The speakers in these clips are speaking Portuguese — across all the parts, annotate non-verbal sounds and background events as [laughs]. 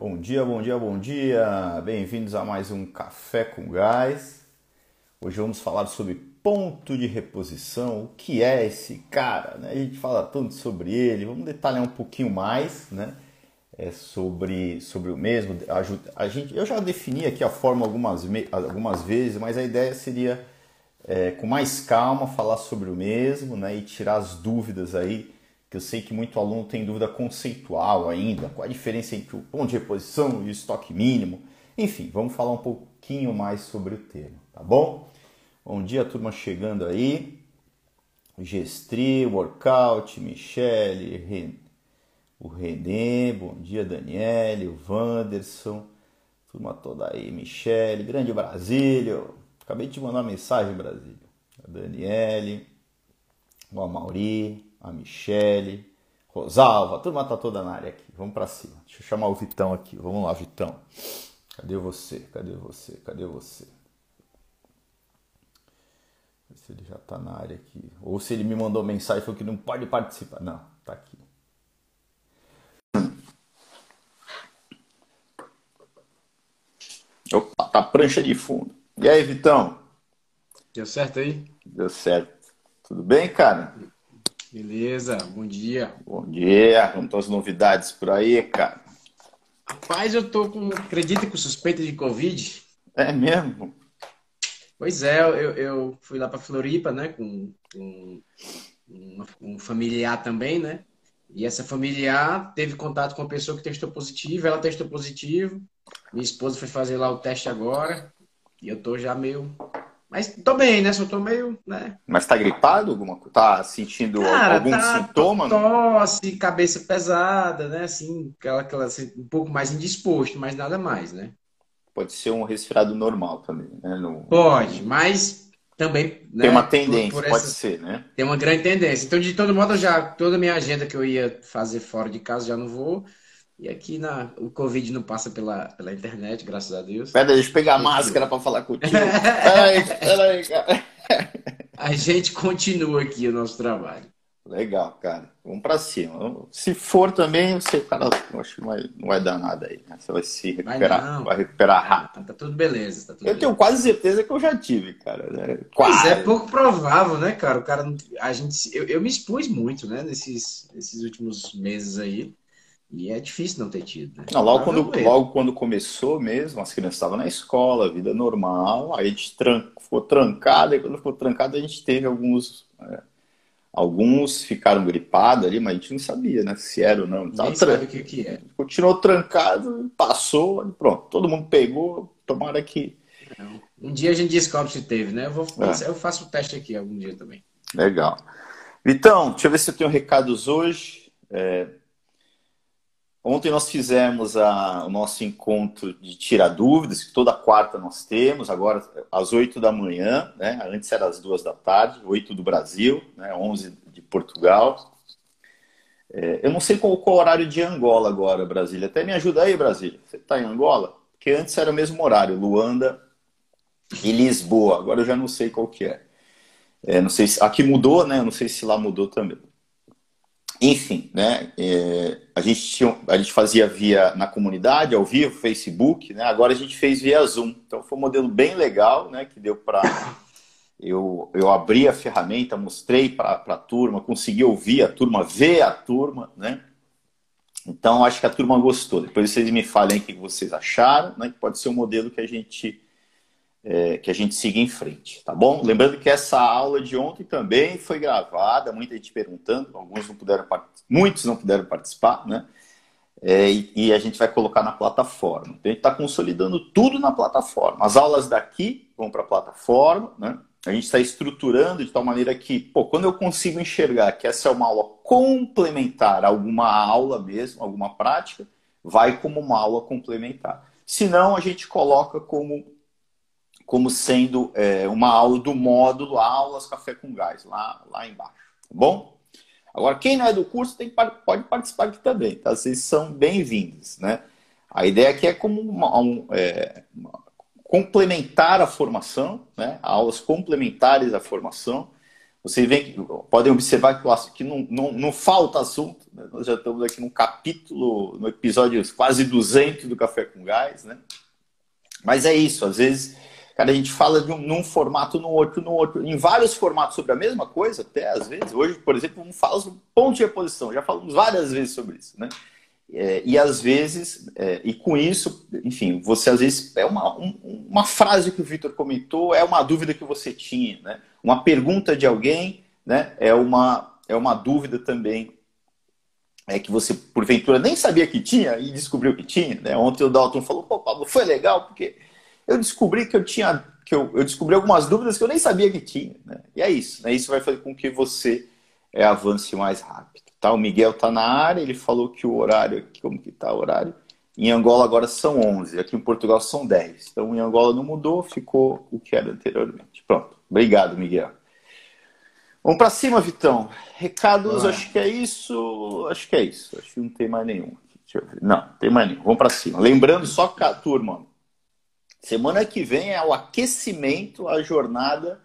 Bom dia, bom dia, bom dia! Bem-vindos a mais um Café com Gás. Hoje vamos falar sobre ponto de reposição. O que é esse cara? Né? A gente fala tanto sobre ele, vamos detalhar um pouquinho mais né? É sobre, sobre o mesmo. A, a gente, eu já defini aqui a forma algumas, algumas vezes, mas a ideia seria, é, com mais calma, falar sobre o mesmo né? e tirar as dúvidas aí que eu sei que muito aluno tem dúvida conceitual ainda, qual a diferença entre o ponto de reposição e o estoque mínimo. Enfim, vamos falar um pouquinho mais sobre o termo, tá bom? Bom dia, turma chegando aí. Gestri, Workout, Michele, o Renê, bom dia, Daniele, o Wanderson, turma toda aí, Michele, grande Brasílio. Acabei de mandar uma mensagem, Brasília. A Daniele, o Amauri, a Michele, Rosalva, a turma tá toda na área aqui. Vamos para cima. Deixa eu chamar o Vitão aqui. Vamos lá, Vitão. Cadê você? Cadê você? Cadê você? Se ele já tá na área aqui. Ou se ele me mandou mensagem e falou que não pode participar. Não, tá aqui. Opa, tá prancha de fundo. E aí, Vitão? Deu certo aí? Deu certo. Tudo bem, cara? Beleza, bom dia. Bom dia, como estão as novidades por aí, cara? Rapaz, eu tô com, acredita com suspeita de Covid? É mesmo? Pois é, eu, eu fui lá para Floripa, né, com, com um, um familiar também, né? E essa familiar teve contato com uma pessoa que testou positivo, ela testou positivo. Minha esposa foi fazer lá o teste agora. E eu tô já meio mas tô bem, né? Só tô meio, né? Mas tá gripado alguma coisa? Tá sentindo Cara, algum tá, sintoma? Tosse, cabeça pesada, né? Assim, aquela, aquela assim, um pouco mais indisposto, mas nada mais, né? Pode ser um resfriado normal também, né? No... Pode, mas também. Né? Tem uma tendência, por, por pode essa... ser, né? Tem uma grande tendência. Então, de todo modo, já toda a minha agenda que eu ia fazer fora de casa já não vou. E aqui na, o Covid não passa pela, pela internet, graças a Deus. Pera, deixa eu pegar a máscara para falar contigo. [laughs] peraí, peraí, cara. A gente continua aqui o nosso trabalho. Legal, cara. Vamos para cima. Se for também, você, cara, acho que não vai, não vai dar nada aí. Né? Você vai se recuperar. Vai, vai recuperar rápido. Tá, tá, tudo beleza. Tá tudo eu beleza. tenho quase certeza que eu já tive, cara. Né? Quase. Pois é, pouco provável, né, cara? O cara, a gente, eu, eu me expus muito, né, nesses, nesses últimos meses aí. E é difícil não ter tido, né? Não, logo, quando, logo quando começou mesmo, as crianças estavam na escola, vida normal, aí a gente tran ficou trancado, e quando ficou trancado a gente teve alguns. É, alguns ficaram gripados ali, mas a gente não sabia, né? Se era ou não. Ninguém sabe o que, que é. Continuou trancado, passou, pronto. Todo mundo pegou, tomara que. Um dia a gente descobre se teve, né? Eu, vou, é. eu faço o teste aqui algum dia também. Legal. Vitão, deixa eu ver se eu tenho recados hoje. É, Ontem nós fizemos a, o nosso encontro de tirar dúvidas, que toda quarta nós temos, agora às 8 da manhã, né? antes era às 2 da tarde, 8 do Brasil, né? 11 de Portugal. É, eu não sei qual, qual o horário de Angola agora, Brasília. Até me ajuda aí, Brasília. Você está em Angola? Porque antes era o mesmo horário, Luanda e Lisboa. Agora eu já não sei qual que é. é não sei se aqui mudou, né? Eu não sei se lá mudou também. Enfim, né? É, a, gente tinha, a gente fazia via na comunidade, ao vivo, Facebook, né? Agora a gente fez via Zoom. Então foi um modelo bem legal, né? Que deu para [laughs] eu, eu abri a ferramenta, mostrei para a turma, consegui ouvir a turma, ver a turma, né? Então acho que a turma gostou. Depois vocês me falem o que vocês acharam, né? Que pode ser um modelo que a gente é, que a gente siga em frente, tá bom? Lembrando que essa aula de ontem também foi gravada, muita gente perguntando, alguns não puderam, muitos não puderam participar, né? É, e, e, a gente vai colocar na plataforma. Então, a gente está consolidando tudo na plataforma. As aulas daqui vão para a plataforma, né? A gente está estruturando de tal maneira que, pô, quando eu consigo enxergar que essa é uma aula complementar a alguma aula mesmo, alguma prática, vai como uma aula complementar. Se não, a gente coloca como como sendo é, uma aula do módulo Aulas Café com Gás, lá, lá embaixo. Tá bom? Agora, quem não é do curso tem, pode participar aqui também, tá? Vocês são bem-vindos, né? A ideia aqui é como uma, um, é, uma, complementar a formação, né? Aulas complementares à formação. vocês veem, podem observar que, que não, não, não falta assunto. Né? Nós já estamos aqui no capítulo, no episódio quase 200 do Café com Gás, né? Mas é isso, às vezes, cara, a gente fala de um, num formato, no outro, no outro, em vários formatos sobre a mesma coisa, até às vezes. Hoje, por exemplo, vamos falar sobre ponto de reposição, já falamos várias vezes sobre isso, né? É, e às vezes, é, e com isso, enfim, você às vezes é uma, um, uma frase que o Vitor comentou, é uma dúvida que você tinha, né? Uma pergunta de alguém, né? É uma, é uma dúvida também é que você, porventura, nem sabia que tinha e descobriu que tinha. Né? Ontem o Dalton falou, pô, Pablo, foi legal, porque eu descobri que eu tinha, que eu, eu descobri algumas dúvidas que eu nem sabia que tinha. Né? E é isso, né? Isso vai fazer com que você é, avance mais rápido. Tá? O Miguel está na área, ele falou que o horário como que está o horário? Em Angola agora são 11, aqui em Portugal são 10. Então em Angola não mudou, ficou o que era anteriormente. Pronto. Obrigado, Miguel. Vamos para cima, Vitão. Recados, acho que é isso. Acho que é isso. Acho que não tem mais nenhum. Não, tem mais nenhum. Vamos para cima. Lembrando só que a turma, semana que vem é o aquecimento, a jornada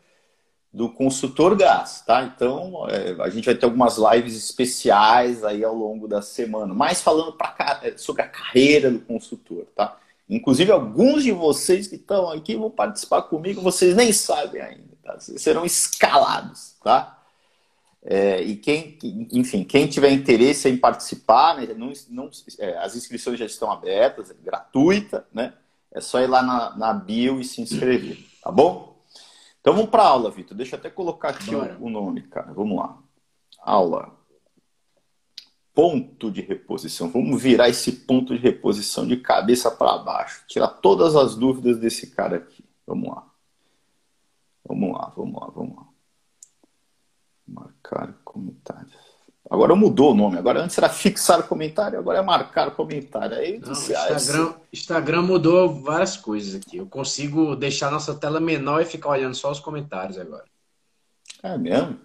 do consultor gás, tá? Então, é, a gente vai ter algumas lives especiais aí ao longo da semana, mais falando pra, é, sobre a carreira do consultor, tá? Inclusive, alguns de vocês que estão aqui vão participar comigo, vocês nem sabem ainda, tá? Vocês serão escalados tá? É, e quem, enfim, quem tiver interesse em participar, né, não, não, é, as inscrições já estão abertas, é gratuita, né? É só ir lá na, na bio e se inscrever, tá bom? Então vamos para aula, Vitor. Deixa eu até colocar aqui o, o, nome, cara. Vamos lá. Aula. Ponto de reposição. Vamos virar esse ponto de reposição de cabeça para baixo. Tirar todas as dúvidas desse cara aqui. Vamos lá. Vamos lá, vamos lá, vamos lá. Marcar comentários. Agora mudou o nome. Agora antes era fixar comentário, agora é marcar comentário. Aí Não, disse, ah, Instagram, Instagram mudou várias coisas aqui. Eu consigo deixar nossa tela menor e ficar olhando só os comentários agora. É mesmo?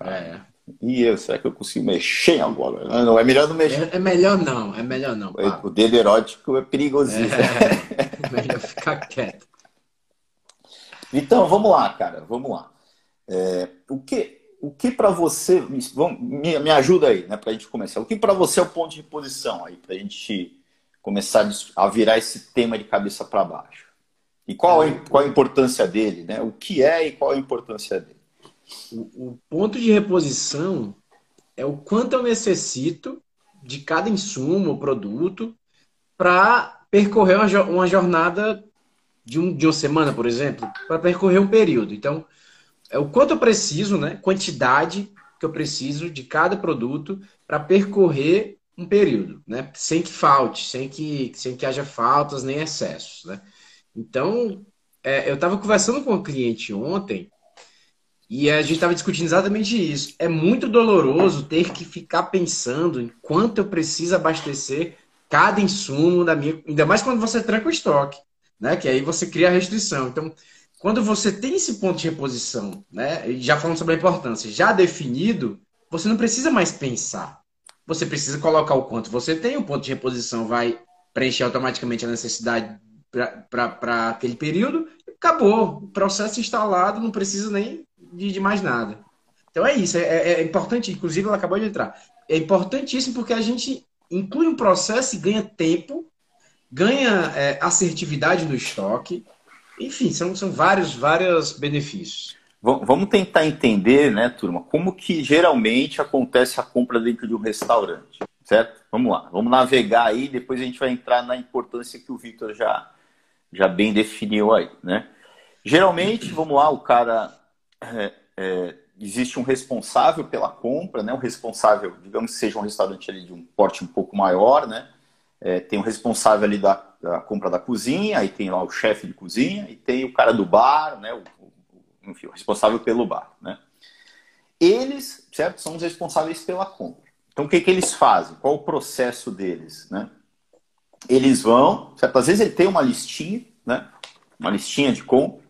É. E eu, será que eu consigo mexer agora? Não, não é melhor não mexer. É, é melhor não, é melhor não. O dedo erótico é perigosinho. É, é [laughs] melhor ficar quieto. Então, vamos lá, cara, vamos lá. É, o que o que para você. Me, me ajuda aí, né, para a gente começar. O que para você é o ponto de posição aí, para a gente começar a virar esse tema de cabeça para baixo? E qual, é, qual a importância dele, né? O que é e qual a importância dele? O, o ponto de reposição é o quanto eu necessito de cada insumo ou produto para percorrer uma, uma jornada de, um, de uma semana, por exemplo, para percorrer um período. Então, é o quanto eu preciso, né? Quantidade que eu preciso de cada produto para percorrer um período, né? Sem que falte, sem que, sem que haja faltas nem excessos, né? Então, é, eu estava conversando com um cliente ontem e a gente estava discutindo exatamente isso. É muito doloroso ter que ficar pensando em quanto eu preciso abastecer cada insumo da minha. Ainda mais quando você tranca o estoque, né? Que aí você cria a restrição. Então, quando você tem esse ponto de reposição, né, já falando sobre a importância, já definido, você não precisa mais pensar. Você precisa colocar o quanto você tem, o ponto de reposição vai preencher automaticamente a necessidade para aquele período, acabou. O processo instalado, não precisa nem de, de mais nada. Então é isso, é, é, é, importante, inclusive ela acabou de entrar. É importantíssimo porque a gente inclui um processo e ganha tempo, ganha é, assertividade no estoque, enfim, são, são vários, vários benefícios. Vamos tentar entender, né, turma, como que geralmente acontece a compra dentro de um restaurante, certo? Vamos lá, vamos navegar aí, depois a gente vai entrar na importância que o Victor já, já bem definiu aí, né? Geralmente, vamos lá, o cara é, é, existe um responsável pela compra, né? Um responsável, digamos que seja um restaurante ali de um porte um pouco maior, né? É, tem um responsável ali da, da, compra da cozinha, aí tem lá o chefe de cozinha e tem o cara do bar, né? O, o, enfim, o responsável pelo bar, né? Eles, certo, são os responsáveis pela compra. Então, o que, que eles fazem? Qual o processo deles, né? Eles vão, certo? Às vezes ele tem uma listinha, né? Uma listinha de compra.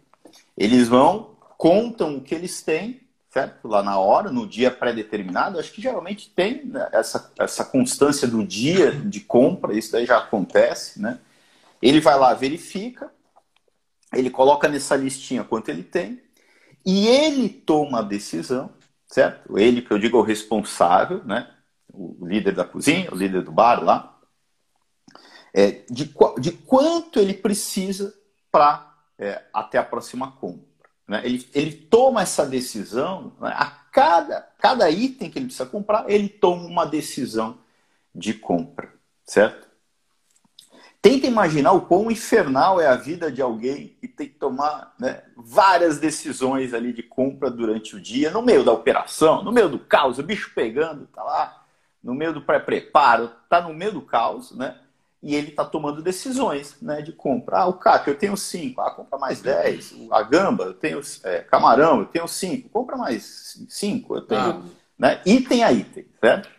Eles vão, contam o que eles têm certo? Lá na hora, no dia pré-determinado, acho que geralmente tem né, essa, essa constância do dia de compra, isso daí já acontece, né? Ele vai lá, verifica, ele coloca nessa listinha quanto ele tem, E ele toma a decisão, certo? Ele, que eu digo, é o responsável, né? O líder da cozinha, o líder do bar lá, é, de, de quanto ele precisa para é, até a próxima compra. Né? Ele, ele toma essa decisão, né? a cada, cada item que ele precisa comprar, ele toma uma decisão de compra, certo? Tenta imaginar o quão infernal é a vida de alguém que tem que tomar né, várias decisões ali de compra durante o dia, no meio da operação, no meio do caos, o bicho pegando, tá lá, no meio do pré-preparo, tá no meio do caos, né? e ele está tomando decisões né, de compra. Ah, o caco, eu tenho cinco, ah, compra mais dez. A gamba, eu tenho é, camarão, eu tenho cinco, compra mais cinco. Eu tenho, ah. né, item a item, certo?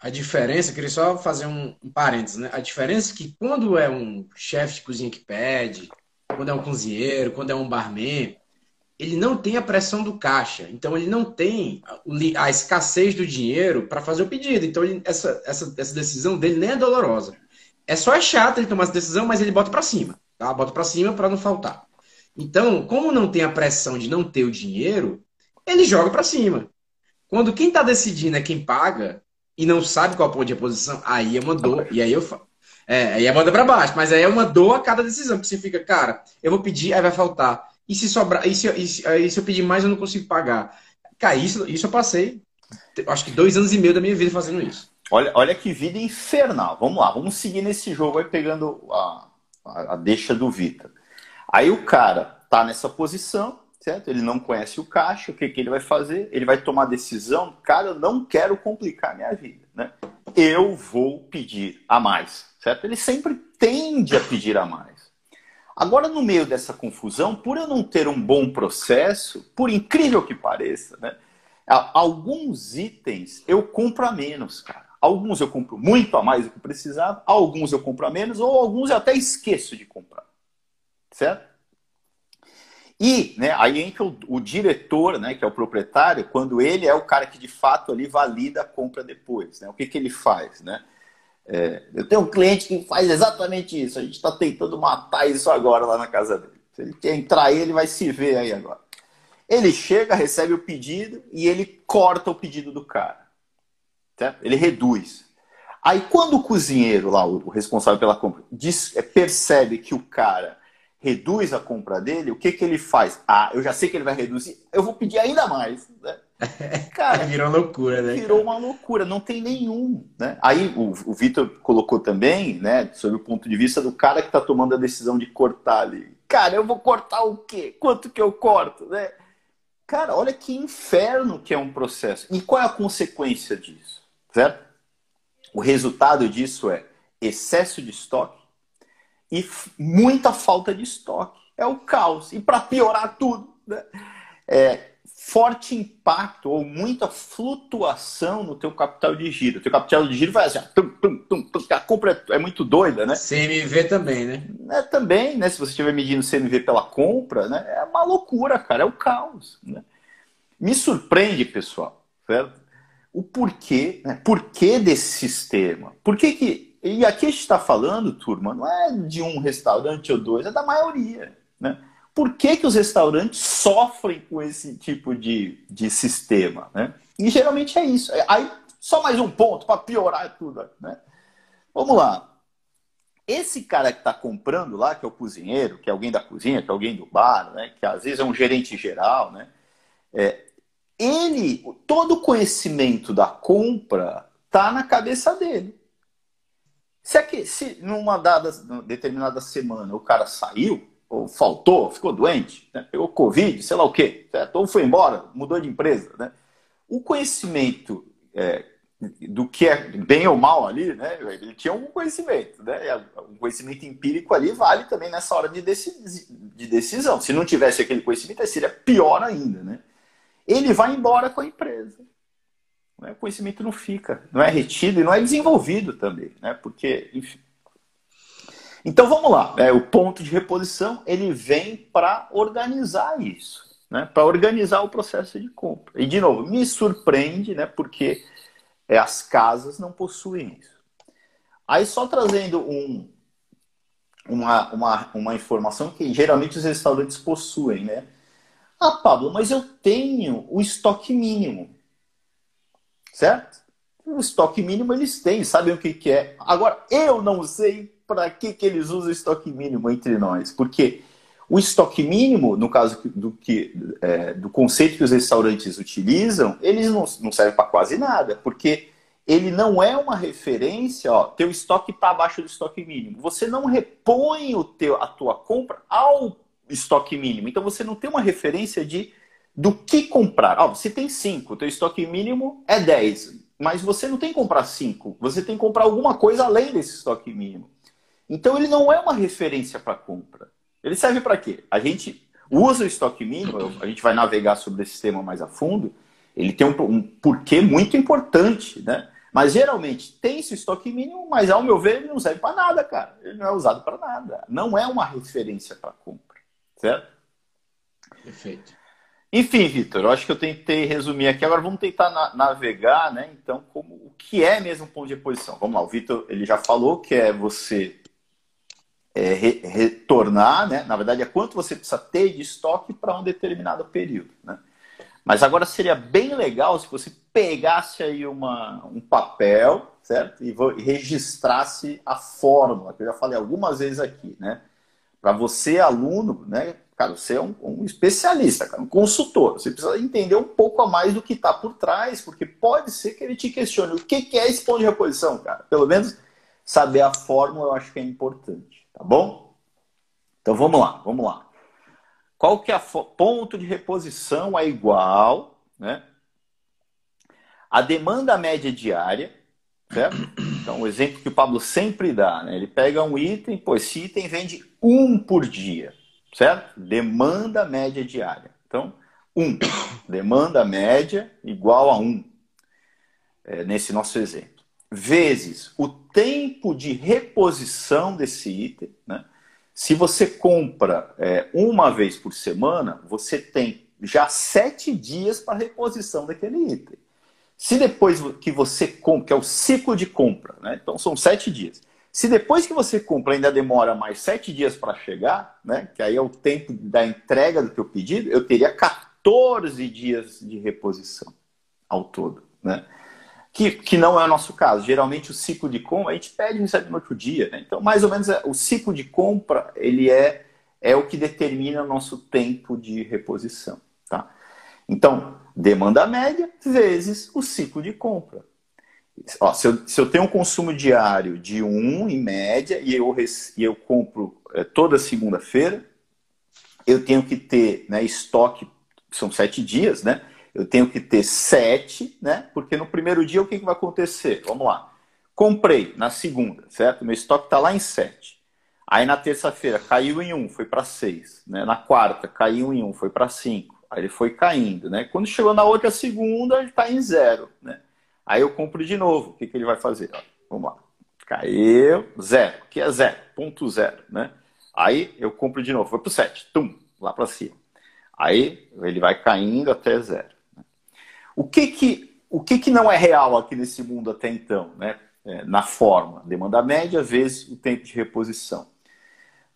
A diferença, queria só fazer um, um parênteses, né? A diferença é que quando é um chefe de cozinha que pede, quando é um cozinheiro, quando é um barman, ele não tem a pressão do caixa. Então, ele não tem a escassez do dinheiro para fazer o pedido. Então, ele, essa, essa, essa decisão dele nem é dolorosa. É só é chato ele tomar essa decisão, mas ele bota para cima, tá? Bota para cima para não faltar. Então, como não tem a pressão de não ter o dinheiro, ele joga para cima. Quando quem está decidindo é quem paga e não sabe qual ponto de reposição, aí é uma dor. E aí eu falo. É, aí é manda para baixo, mas aí é uma dor a cada decisão, porque você fica, cara, eu vou pedir, aí vai faltar. E se sobrar, e se, e se, aí se eu pedir mais, eu não consigo pagar. Cara, isso, isso eu passei, acho que dois anos e meio da minha vida fazendo isso. Olha, olha que vida infernal. Vamos lá, vamos seguir nesse jogo aí pegando a, a, a deixa do Vita. Aí o cara tá nessa posição, certo? Ele não conhece o caixa, o que, que ele vai fazer? Ele vai tomar decisão, cara, eu não quero complicar minha vida, né? Eu vou pedir a mais, certo? Ele sempre tende a pedir a mais. Agora, no meio dessa confusão, por eu não ter um bom processo, por incrível que pareça, né? Alguns itens eu compro a menos, cara. Alguns eu compro muito a mais do que precisava, alguns eu compro a menos, ou alguns eu até esqueço de comprar. Certo? E né, aí entra o, o, diretor, né, que é o proprietário, quando ele é o cara que de fato ali valida a compra depois. Né? O que, que ele faz? Né? É, eu tenho um cliente que faz exatamente isso. A gente está tentando matar isso agora lá na casa dele. Se ele quer entrar ele vai se ver aí agora. Ele chega, recebe o pedido e ele corta o pedido do cara. Certo? Ele reduz. Aí quando o cozinheiro lá, o responsável pela compra, diz, é, percebe que o cara reduz a compra dele, o que, que ele faz? Ah, eu já sei que ele vai reduzir, eu vou pedir ainda mais. Né? [laughs] Cara, virou loucura, né? Virou uma loucura, não tem nenhum. Né? Aí o, o Vitor colocou também, né, sobre o ponto de vista do cara que está tomando a decisão de cortar ali. Cara, eu vou cortar o quê? Quanto que eu corto? Né? Cara, olha que inferno que é um processo. E qual é a consequência disso? certo? O resultado disso é excesso de estoque e muita falta de estoque. É o caos. E para piorar tudo, né? é, forte impacto ou muita flutuação no teu capital de giro. O teu capital de giro vai assim, tum, tum, tum, a compra é muito doida, né? CMV também, né? É, também, né? Se você estiver medindo CMV pela compra, né? É uma loucura, cara, é o caos. Né? Me surpreende, pessoal, certo? o porquê, né? porquê desse sistema. Por que que... E aqui a gente está falando, turma, não é de um restaurante ou dois, é da maioria. Né? Por que, que os restaurantes sofrem com esse tipo de, de sistema? Né? E geralmente é isso. Aí, só mais um ponto para piorar tudo. Né? Vamos lá. Esse cara que está comprando lá, que é o cozinheiro, que é alguém da cozinha, que é alguém do bar, né? que às vezes é um gerente geral, né? É, ele, todo o conhecimento da compra está na cabeça dele. Se, aqui, se numa dada, determinada semana o cara saiu, ou faltou, ficou doente, né, pegou Covid, sei lá o quê, certo? ou foi embora, mudou de empresa, né? o conhecimento é, do que é bem ou mal ali, né? ele tinha um conhecimento, né? um conhecimento empírico ali vale também nessa hora de, de decisão. Se não tivesse aquele conhecimento, seria pior ainda, né? ele vai embora com a empresa. O conhecimento não fica, não é retido e não é desenvolvido também, né? Porque, enfim. Então vamos lá, é, o ponto de reposição ele vem para organizar isso, né? Para organizar o processo de compra. E de novo, me surpreende, né? Porque é, as casas não possuem isso. Aí só trazendo um, uma, uma, uma informação que geralmente os restaurantes possuem, né? Ah, Pablo, mas eu tenho o estoque mínimo. Certo? O estoque mínimo eles têm, sabem o que, que é. Agora, eu não sei para que, que eles usam estoque mínimo entre nós. Porque o estoque mínimo, no caso do, que, é, do conceito que os restaurantes utilizam, eles não, não servem para quase nada. Porque ele não é uma referência, ó, teu estoque está abaixo do estoque mínimo. Você não repõe o teu, a tua compra ao estoque mínimo. Então você não tem uma referência de do que comprar. Ó, você tem 5, teu estoque mínimo é 10, mas você não tem que comprar 5, você tem que comprar alguma coisa além desse estoque mínimo. Então ele não é uma referência para compra. Ele serve para quê? A gente usa o estoque mínimo, a gente vai navegar sobre esse tema mais a fundo, ele tem um, um porquê muito importante, né? Mas geralmente tem esse estoque mínimo, mas ao meu ver ele não serve para nada, cara. Ele não é usado para nada. Não é uma referência para compra, certo? Perfeito. Enfim, Vitor, eu acho que eu tentei resumir aqui. Agora vamos tentar na navegar, né? Então, como, o que é mesmo ponto de reposição? Vamos lá, o Vitor ele já falou que é você é, re, retornar, né? Na verdade, é quanto você precisa ter de estoque para um determinado período, né? Mas agora seria bem legal se você pegasse aí uma, um papel, certo? E registrasse a fórmula, que eu já falei algumas vezes aqui, né? Para você, aluno, né? Cara, você é um, um, especialista, cara, um consultor. Você precisa entender um pouco a mais do que está por trás, porque pode ser que ele te questione o que, que é esse ponto de reposição, cara. Pelo menos saber a fórmula eu acho que é importante, tá bom? Então vamos lá, vamos lá. Qual que é o ponto de reposição é igual, né? A demanda média diária, certo? Então, o exemplo que o Pablo sempre dá, né? Ele pega um item, pô, esse item vende um por dia, certo? Demanda média diária. Então, um. Demanda média igual a um. É, nesse nosso exemplo. Vezes o tempo de reposição desse item, né? Se você compra é, uma vez por semana, você tem já sete dias para reposição daquele item. Se depois que você compra, que é o ciclo de compra, né? então são sete dias. Se depois que você compra ainda demora mais sete dias para chegar, né? que aí é o tempo da entrega do teu pedido, eu teria 14 dias de reposição ao todo. Né? que, que não é o nosso caso. Geralmente o ciclo de compra, a gente pede e recebe no outro dia. Né? Então, mais ou menos, é, o ciclo de compra ele é, é o que determina o nosso tempo de reposição. Tá? Então, demanda média vezes o ciclo de compra. Ó, se, eu, se eu tenho um consumo diário de 1 um, em média e eu, e eu compro é, toda segunda-feira, eu tenho que ter né, estoque, são sete dias, né? eu tenho que ter sete, né? Porque no primeiro dia o que, que vai acontecer? Vamos lá. Comprei na segunda, certo? Meu estoque está lá em sete. Aí na terça-feira caiu em um, foi para seis. Né? Na quarta caiu em um, foi para cinco. Aí ele foi caindo, né? Quando chegou na outra segunda, ele está em zero, né? Aí eu compro de novo. O que, que ele vai fazer? Ó, vamos lá. Caiu, zero. Que é zero? Ponto zero, né? Aí eu compro de novo. Foi para o sete. Tum, lá para cima. Aí ele vai caindo até zero. O que que, o que que não é real aqui nesse mundo até então, né? É, na forma, demanda média vezes o tempo de reposição.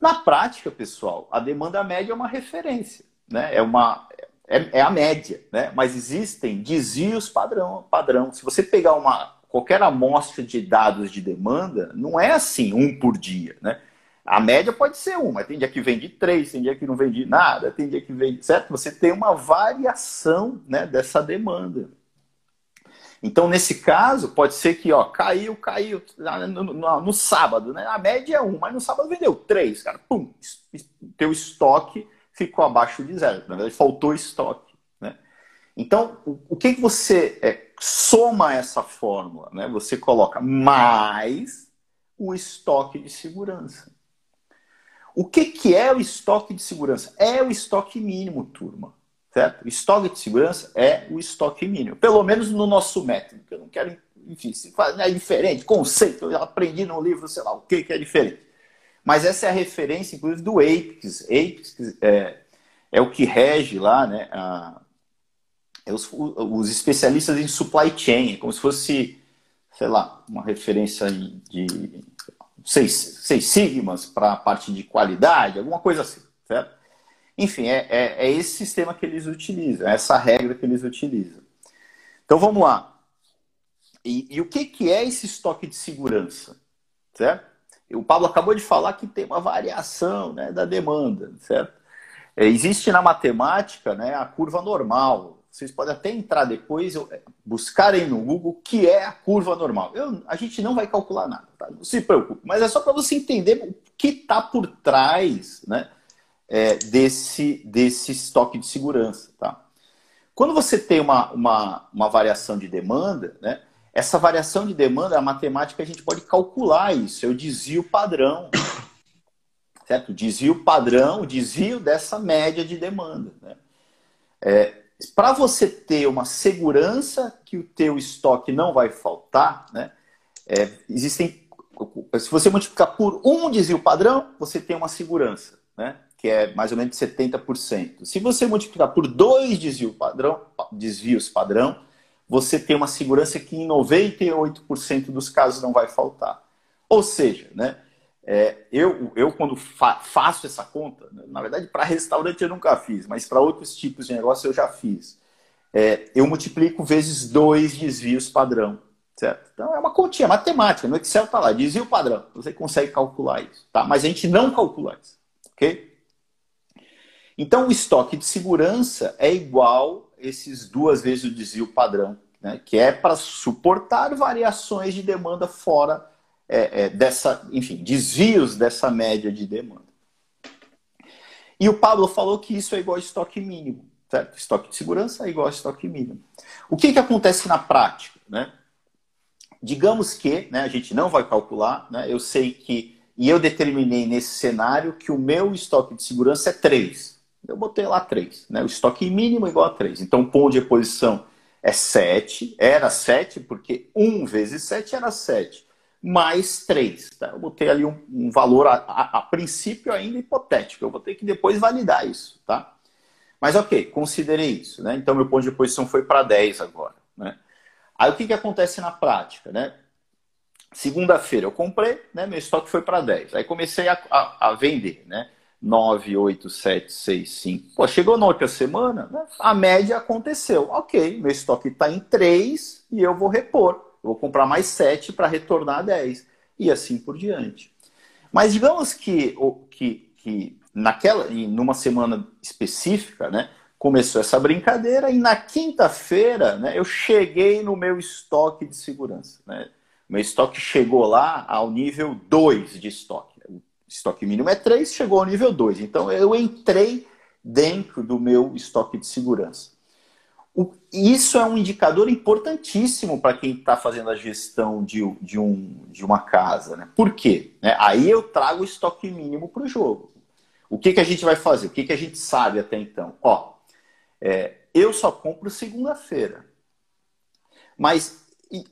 Na prática, pessoal, a demanda média é uma referência, né? É uma é, é a média, né? Mas existem desvios padrão, padrão. Se você pegar uma qualquer amostra de dados de demanda, não é assim um por dia, né? A média pode ser uma, tem dia que vende três, tem dia que não vende nada, tem dia que vende, certo? Você tem uma variação né, dessa demanda. Então, nesse caso, pode ser que ó, caiu, caiu no, no, no sábado, né? A média é um, mas no sábado vendeu três, cara. Pum, teu estoque ficou abaixo de zero. Na verdade, faltou estoque. Né? Então, o, que, que você é, soma essa fórmula? Né? Você coloca mais o estoque de segurança. O que, que é o estoque de segurança? É o estoque mínimo, turma. Certo? O estoque de segurança é o estoque mínimo. Pelo menos no nosso método. Eu não quero, enfim, se faz, é diferente, conceito, eu aprendi no livro, sei lá, o que, que é diferente. Mas essa é a referência, inclusive, do APEX. APEX é, é o que rege lá, né? A, é os, os, especialistas em supply chain, é como se fosse, sei lá, uma referência de seis, seis sigmas para a parte de qualidade, alguma coisa assim, certo? Enfim, é, é, é esse sistema que eles utilizam, é essa regra que eles utilizam. Então vamos lá. E, e, o que, que é esse estoque de segurança? Certo? O Pablo acabou de falar que tem uma variação né, da demanda, certo? É, existe na matemática né, a curva normal. Vocês podem até entrar depois, buscarem no Google o que é a curva normal. Eu, a gente não vai calcular nada, tá? não se preocupe. Mas é só para você entender o que está por trás né, é, desse, desse estoque de segurança. Tá? Quando você tem uma, uma, uma variação de demanda, né, essa variação de demanda, a matemática, a gente pode calcular isso, o desvio padrão. [coughs] Certo? O desvio padrão, desvio dessa média de demanda. Né? É, Para você ter uma segurança que o teu estoque não vai faltar, né? É, existem. Se você multiplicar por um desvio padrão, você tem uma segurança, né? que é mais ou menos 70%. Se você multiplicar por dois desvio padrão, desvios padrão, você tem uma segurança que em 98% dos casos não vai faltar. Ou seja, né, é, eu, eu quando fa faço essa conta, né, na verdade para restaurante eu nunca fiz, mas para outros tipos de negócio eu já fiz. É, eu multiplico vezes dois desvios padrão. Certo? Então é uma continha matemática, no Excel está lá, desvio padrão. Você consegue calcular isso. Tá? Mas a gente não calcula isso. Ok? Então o estoque de segurança é igual esses duas vezes o desvio padrão, né, que é para suportar variações de demanda fora é, é, dessa, enfim, desvios dessa média de demanda. E o Pablo falou que isso é igual a estoque mínimo, certo? Estoque de segurança é igual a estoque mínimo. O que, que acontece na prática, né? Digamos que, né, a gente não vai calcular, né, eu sei que, e eu determinei nesse cenário que o meu estoque de segurança é 3. Eu botei lá 3. Né? O estoque mínimo é igual a 3. Então, o ponto de reposição é 7. Era 7, porque 1 vezes 7 era 7. Mais 3. Tá? Eu botei ali um, um valor, a, a, a, princípio, ainda hipotético. Eu vou ter que depois validar isso. Tá? Mas, ok, considerei isso. Né? Então, meu ponto de reposição foi para 10 agora. Né? Aí, o que, que acontece na prática? Né? Segunda-feira eu comprei, né? meu estoque foi para 10. Aí comecei a, a, a vender. Né? 9, 8, 7, 6, 5. Pô, chegou na outra semana, né? a média aconteceu. Ok, meu estoque está em 3 e eu vou repor. Eu vou comprar mais 7 para retornar 10. E assim por diante. Mas digamos que, que, que naquela, numa semana específica, né, começou essa brincadeira e na quinta-feira né, eu cheguei no meu estoque de segurança. Né? Meu estoque chegou lá ao nível 2 de estoque estoque mínimo é 3, chegou ao nível 2. Então eu entrei dentro do meu estoque de segurança. O, isso é um indicador importantíssimo para quem está fazendo a gestão de, de, um, de uma casa. Né? Por quê? Né? Aí eu trago o estoque mínimo para o jogo. O que, que a gente vai fazer? O que, que a gente sabe até então? Ó, é, eu só compro segunda-feira. Mas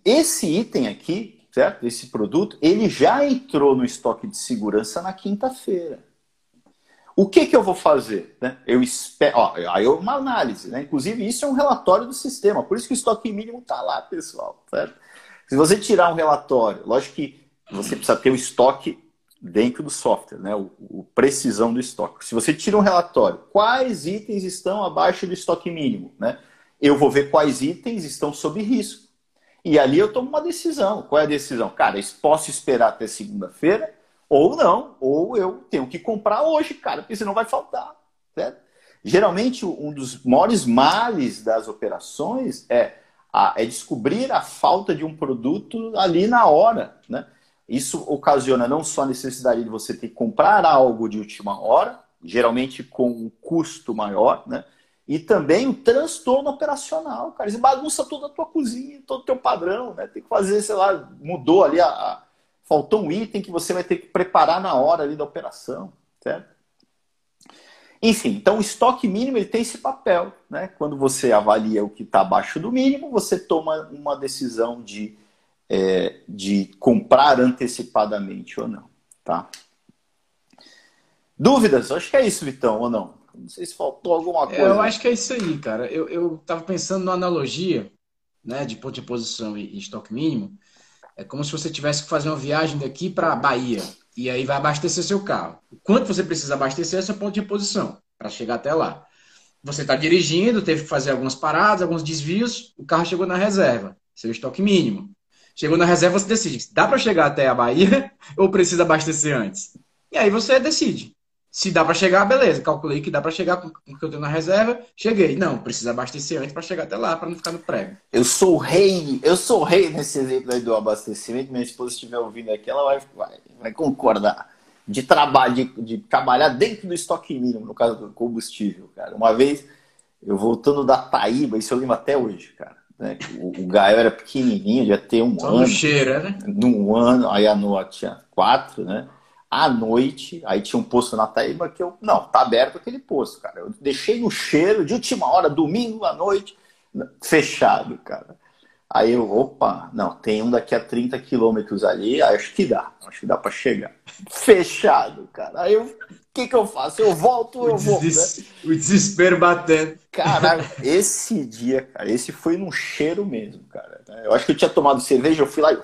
esse item aqui, certo? Esse produto, ele já entrou no estoque de segurança na quinta-feira. O que, que eu vou fazer? Né? Eu espero. Ó, aí é uma análise, né? Inclusive, isso é um relatório do sistema. Por isso que o estoque mínimo está lá, pessoal. Certo? Se você tirar um relatório, lógico que você precisa ter o estoque dentro do software, né? O, o, precisão do estoque. Se você tira um relatório, quais itens estão abaixo do estoque mínimo, né? Eu vou ver quais itens estão sob risco. E ali eu tomo uma decisão. Qual é a decisão? Cara, posso esperar até segunda-feira ou não, ou eu tenho que comprar hoje, cara, porque senão vai faltar. Certo? Geralmente, um dos maiores males das operações é, a, é descobrir a falta de um produto ali na hora. Né? Isso ocasiona não só a necessidade de você ter que comprar algo de última hora, geralmente com um custo maior, né? E também o transtorno operacional, cara. Isso bagunça toda a tua cozinha, todo o teu padrão, né? Tem que fazer, sei lá, mudou ali, a, a, faltou um item que você vai ter que preparar na hora ali da operação, certo? Enfim, então o estoque mínimo ele tem esse papel, né? Quando você avalia o que está abaixo do mínimo, você toma uma decisão de, é, de comprar antecipadamente ou não, tá? Dúvidas? Acho que é isso, Vitão, ou não? Não sei se faltou alguma coisa. Eu acho que é isso aí, cara. Eu, eu tava pensando na analogia né, de ponto de posição e, e estoque mínimo. É como se você tivesse que fazer uma viagem daqui para Bahia e aí vai abastecer seu carro. O quanto você precisa abastecer é seu ponto de posição para chegar até lá. Você está dirigindo, teve que fazer algumas paradas, alguns desvios, o carro chegou na reserva, seu estoque mínimo. Chegou na reserva, você decide, dá para chegar até a Bahia [laughs] ou precisa abastecer antes? E aí você decide. Se dá para chegar, beleza. Calculei que dá para chegar com o que eu tenho na reserva. Cheguei. Não, precisa abastecer antes para chegar até lá, para não ficar no prego. Eu sou rei, eu sou rei nesse exemplo aí do abastecimento. Minha esposa estiver ouvindo aqui, ela vai, vai, vai concordar. De trabalho, de, de, trabalhar dentro do estoque mínimo, no caso do combustível, cara. Uma vez, eu voltando da Taíba, isso eu lembro até hoje, cara. Né? O, o Gaio era pequenininho, já ter um Só ano. No cheiro, né? De um ano, aí a Noa tinha quatro, né? À noite, aí tinha um posto na Taíba que eu, não, tá aberto aquele posto, cara. Eu deixei no cheiro de última hora, domingo à noite, fechado, cara. Aí eu, opa, não, tem um daqui a 30 quilômetros ali, acho que dá, acho que dá para chegar. Fechado, cara. Aí eu, o que que eu faço? Eu volto ou eu vou? Né? O desespero batendo. Cara, esse dia, cara, esse foi num cheiro mesmo, cara. Eu acho que eu tinha tomado cerveja, eu fui lá e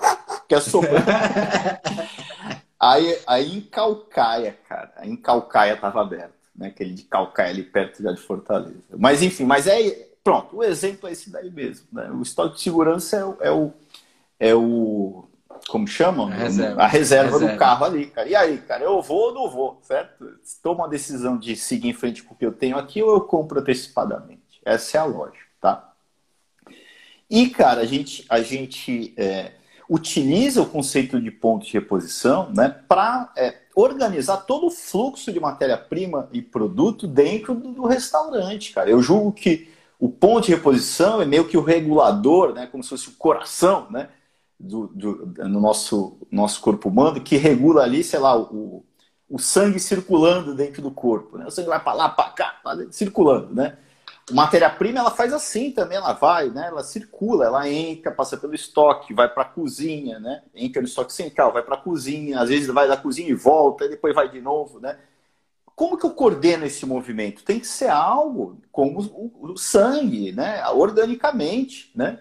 que é sobrando. [laughs] Aí, aí em Calcaia, cara, em Calcaia estava aberto, né? Aquele de Calcaia ali perto já de Fortaleza. Mas enfim, mas é pronto, o exemplo é esse daí mesmo. Né? O estoque de segurança é, o, é o, é o como chamam? A reserva, a reserva, reserva, do carro ali, cara. E aí, cara, eu vou ou não vou, certo? Tomo a decisão de seguir em frente com o que eu tenho aqui ou eu compro antecipadamente. Essa é a lógica, tá? E, cara, a gente, a gente é, utiliza o conceito de ponto de reposição né, para é, organizar todo o fluxo de matéria-prima e produto dentro do restaurante, cara. Eu julgo que o ponto de reposição é meio que o regulador, né, como se fosse o coração né, do, do, no nosso, nosso corpo humano, que regula ali, sei lá, o, o sangue circulando dentro do corpo. Né? O sangue vai para lá, para cá, circulando, né? Matéria-prima ela faz assim também, ela vai, né? Ela circula, ela entra, passa pelo estoque, vai para a cozinha, né? Entra no estoque central, vai para a cozinha, às vezes vai da cozinha e volta, e depois vai de novo, né? Como que eu coordeno esse movimento? Tem que ser algo como o, o sangue, né? Organicamente, né?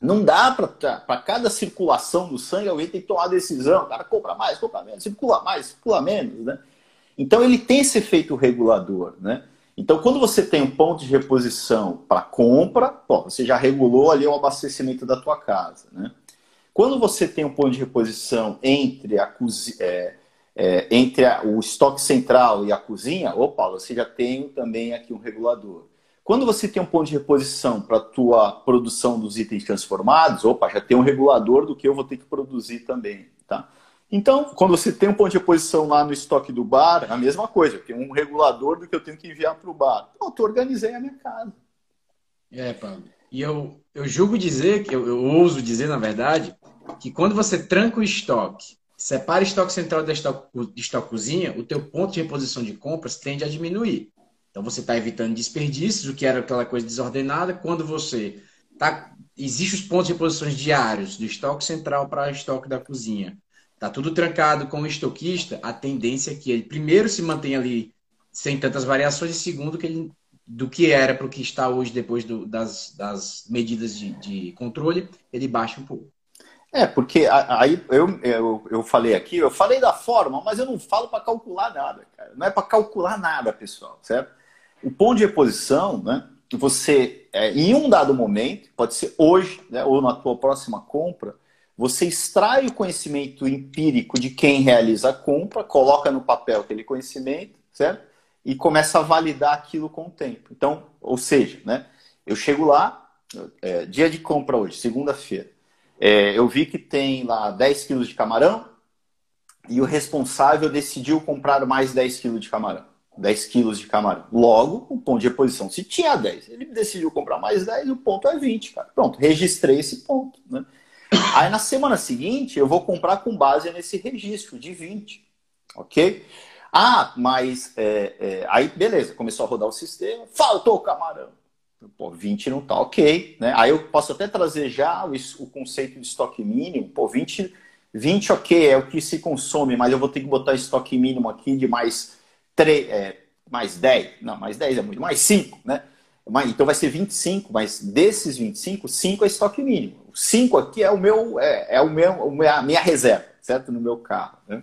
Não dá para cada circulação do sangue alguém tem que tomar decisão. O cara compra mais, compra menos, circula mais, circula menos, né? Então ele tem esse efeito regulador, né? Então, quando você tem um ponto de reposição para compra, pô, você já regulou ali o abastecimento da tua casa. Né? Quando você tem um ponto de reposição entre, a é, é, entre a, o estoque central e a cozinha, opa, você já tem também aqui um regulador. Quando você tem um ponto de reposição para a tua produção dos itens transformados, opa, já tem um regulador do que eu vou ter que produzir também. Tá? Então, quando você tem um ponto de reposição lá no estoque do bar, é a mesma coisa. Tem um regulador do que eu tenho que enviar para o bar. Pronto, eu organizei a minha casa. É, Pablo. E eu, eu julgo dizer, que eu, eu ouso dizer, na verdade, que quando você tranca o estoque, separa o estoque central do estoque, do estoque cozinha, o teu ponto de reposição de compras tende a diminuir. Então você está evitando desperdícios, o que era aquela coisa desordenada. Quando você tá, existe os pontos de reposições diários do estoque central para o estoque da cozinha Tá tudo trancado com o estoquista, a tendência é que ele primeiro se mantenha ali sem tantas variações e segundo que ele do que era para o que está hoje depois do, das, das medidas de, de controle, ele baixa um pouco. É, porque aí eu, eu, eu falei aqui, eu falei da forma, mas eu não falo para calcular nada, cara. Não é para calcular nada, pessoal, certo? O ponto de reposição, né? Você, é, em um dado momento, pode ser hoje, né, ou na tua próxima compra, você extrai o conhecimento empírico de quem realiza a compra, coloca no papel aquele conhecimento, certo? E começa a validar aquilo com o tempo. Então, ou seja, né? Eu chego lá, é, dia de compra hoje, segunda-feira. É, eu vi que tem lá 10 quilos de camarão e o responsável decidiu comprar mais 10 quilos de camarão. 10 quilos de camarão. Logo, o ponto de reposição, se tinha 10, ele decidiu comprar mais 10, o ponto é 20, cara. Pronto, registrei esse ponto, né? Aí na semana seguinte eu vou comprar com base nesse registro de 20. Ok? Ah, mas é, é, aí beleza, começou a rodar o sistema, faltou o camarão. Pô, 20 não tá ok, né? Aí eu posso até trazer já o, o conceito de estoque mínimo, pô, 20, 20 ok, é o que se consome, mas eu vou ter que botar estoque mínimo aqui de mais 3, é, mais 10, não, mais 10 é muito, mais 5, né? Então vai ser 25, mas desses 25, 5 é estoque mínimo. 5 aqui é o meu, é, é o meu, a minha reserva, certo? No meu carro. Né?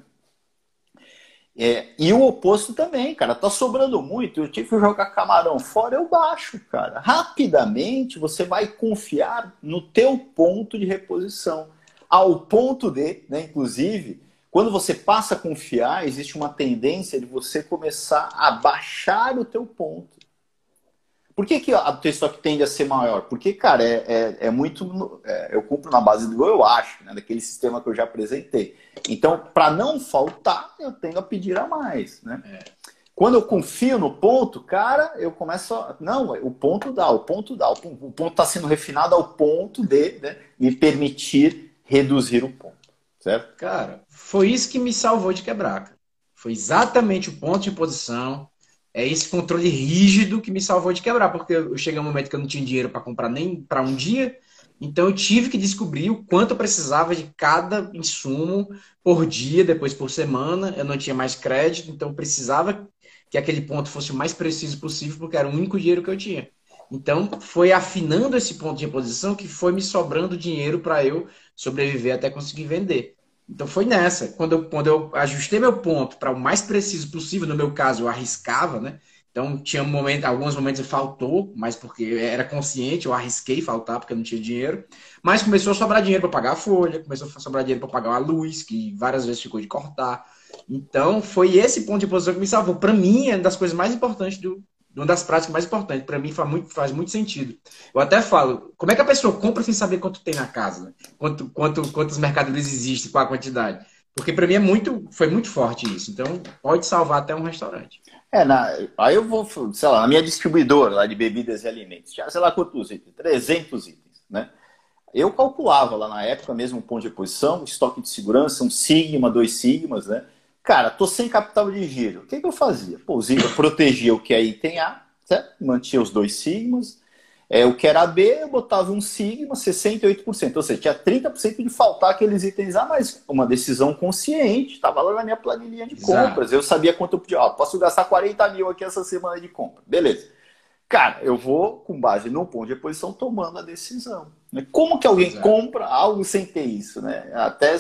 É, e o oposto também, cara. Tá sobrando muito. Eu tive que jogar camarão fora, eu baixo, cara. Rapidamente você vai confiar no teu ponto de reposição. Ao ponto de, né, inclusive, quando você passa a confiar, existe uma tendência de você começar a baixar o teu ponto. Por que, que a tua estoque tende a ser maior? Porque, cara, é, é, é muito. É, eu compro na base do eu acho, né, daquele sistema que eu já apresentei. Então, para não faltar, eu tenho a pedir a mais. Né? É. Quando eu confio no ponto, cara, eu começo a. Não, o ponto dá, o ponto dá. O ponto está sendo refinado ao ponto de né, me permitir reduzir o ponto. Certo? Cara, foi isso que me salvou de quebrar. Foi exatamente o ponto de posição, é esse controle rígido que me salvou de quebrar, porque eu cheguei um momento que eu não tinha dinheiro para comprar nem para um dia, então eu tive que descobrir o quanto eu precisava de cada insumo por dia, depois por semana. Eu não tinha mais crédito, então eu precisava que aquele ponto fosse o mais preciso possível, porque era o único dinheiro que eu tinha. Então foi afinando esse ponto de reposição que foi me sobrando dinheiro para eu sobreviver até conseguir vender. Então foi nessa. Quando eu, quando eu ajustei meu ponto para o mais preciso possível, no meu caso eu arriscava, né? Então tinha um momento, alguns momentos faltou, mas porque era consciente, eu arrisquei faltar porque eu não tinha dinheiro. Mas começou a sobrar dinheiro para pagar a folha, começou a sobrar dinheiro para pagar a luz, que várias vezes ficou de cortar. Então foi esse ponto de posição que me salvou. Para mim é uma das coisas mais importantes do, uma das práticas mais importantes. Para mim faz muito, faz muito sentido. Eu até falo, como é que a pessoa compra sem saber quanto tem na casa? Né? Quanto, quanto, quantos mercadorias existem, qual a quantidade? Porque para mim é muito, foi muito forte isso. Então pode salvar até um restaurante. É, na, aí eu vou, sei lá, na minha distribuidora lá de bebidas e alimentos, já sei lá quantos itens, 300 itens, né? Eu calculava lá na época mesmo ponto de posição, estoque de segurança, um sigma, dois sigmas, né? Cara, tô sem capital de giro. O que, que eu fazia? Pô, eu protegia o que é item A, certo? Mantinha os dois sigmas. É, o que era B, eu botava um sigma, 68%. Ou seja, tinha 30% de faltar aqueles itens A, mas uma decisão consciente. Estava lá na minha planilha de compras. Exato. Eu sabia quanto eu podia. Ó, posso gastar 40 mil aqui essa semana de compra. Beleza. Cara, eu vou, com base no ponto de posição, tomando a decisão. Como que alguém Exato. compra algo sem ter isso? Né? Até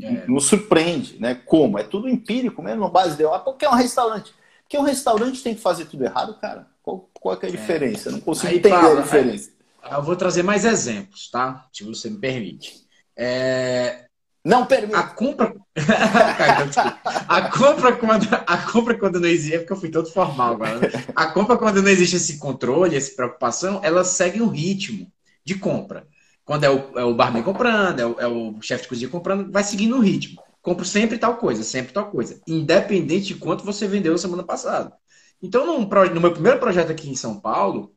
é, é. Nos surpreende, né? Como? É tudo empírico mesmo, no base de ah, qual que é um restaurante? Porque um restaurante tem que fazer tudo errado, cara? Qual, qual é a é. diferença? É. não consigo aí, entender a diferença. Aí, eu vou trazer mais exemplos, tá? Se você me permite. É... Não permite. A compra. [laughs] a compra quando a compra quando não existe, é porque eu fui todo formal agora. Né? A compra quando não existe esse controle, essa preocupação, ela segue um ritmo de compra. Quando é o, é o barman comprando, é o, é o chefe de cozinha comprando, vai seguindo o ritmo. Compro sempre tal coisa, sempre tal coisa. Independente de quanto você vendeu semana passada. Então, num, no meu primeiro projeto aqui em São Paulo,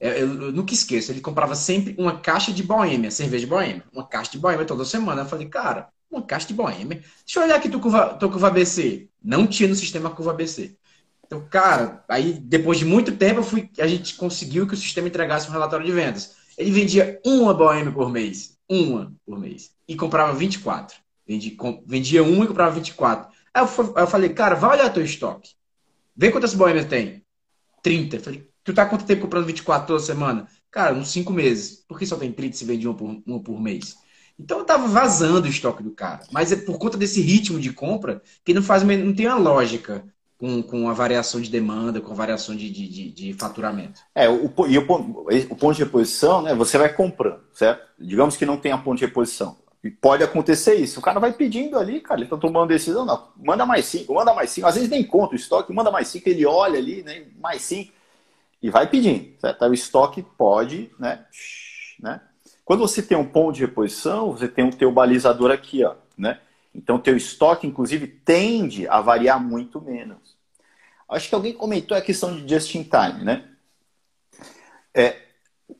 é, eu, eu, nunca esqueço, ele comprava sempre uma caixa de boêmia, cerveja de boêmia. Uma caixa de boêmia toda semana. Eu falei, cara, uma caixa de boêmia. Deixa eu olhar aqui tua curva, tua curva ABC. Não tinha no sistema curva ABC. Então, cara, aí depois de muito tempo, fui, a gente conseguiu que o sistema entregasse um relatório de vendas. Ele vendia uma boêmia por mês. Uma por mês. E comprava 24. Vendia, vendia uma e comprava 24. Aí eu, eu falei, cara, vai olhar teu estoque. Vê quantas boêmias tem. 30. Eu falei, tu tá quanto tempo comprando 24 toda semana? Cara, uns 5 meses. Por que só tem 30 se vende uma por, uma por mês? Então eu tava vazando o estoque do cara. Mas é por conta desse ritmo de compra que não faz não tem uma lógica com, com a variação de demanda, com a variação de, de, de, de faturamento. É, o, e o, o, ponto de reposição, né, você vai comprando, certo? Digamos que não tem a ponto de reposição. E pode acontecer isso. O cara vai pedindo ali, cara, ele tá tomando decisão, não, manda mais cinco, manda mais cinco. Às vezes nem conta o estoque, manda mais cinco, ele olha ali, né, mais cinco, e vai pedindo, certo? O estoque pode, né, né? Quando você tem um ponto de reposição, você tem o teu balizador aqui, ó, né? Então, teu estoque, inclusive, tende a variar muito menos. Acho que alguém comentou a questão de just in time, né? É,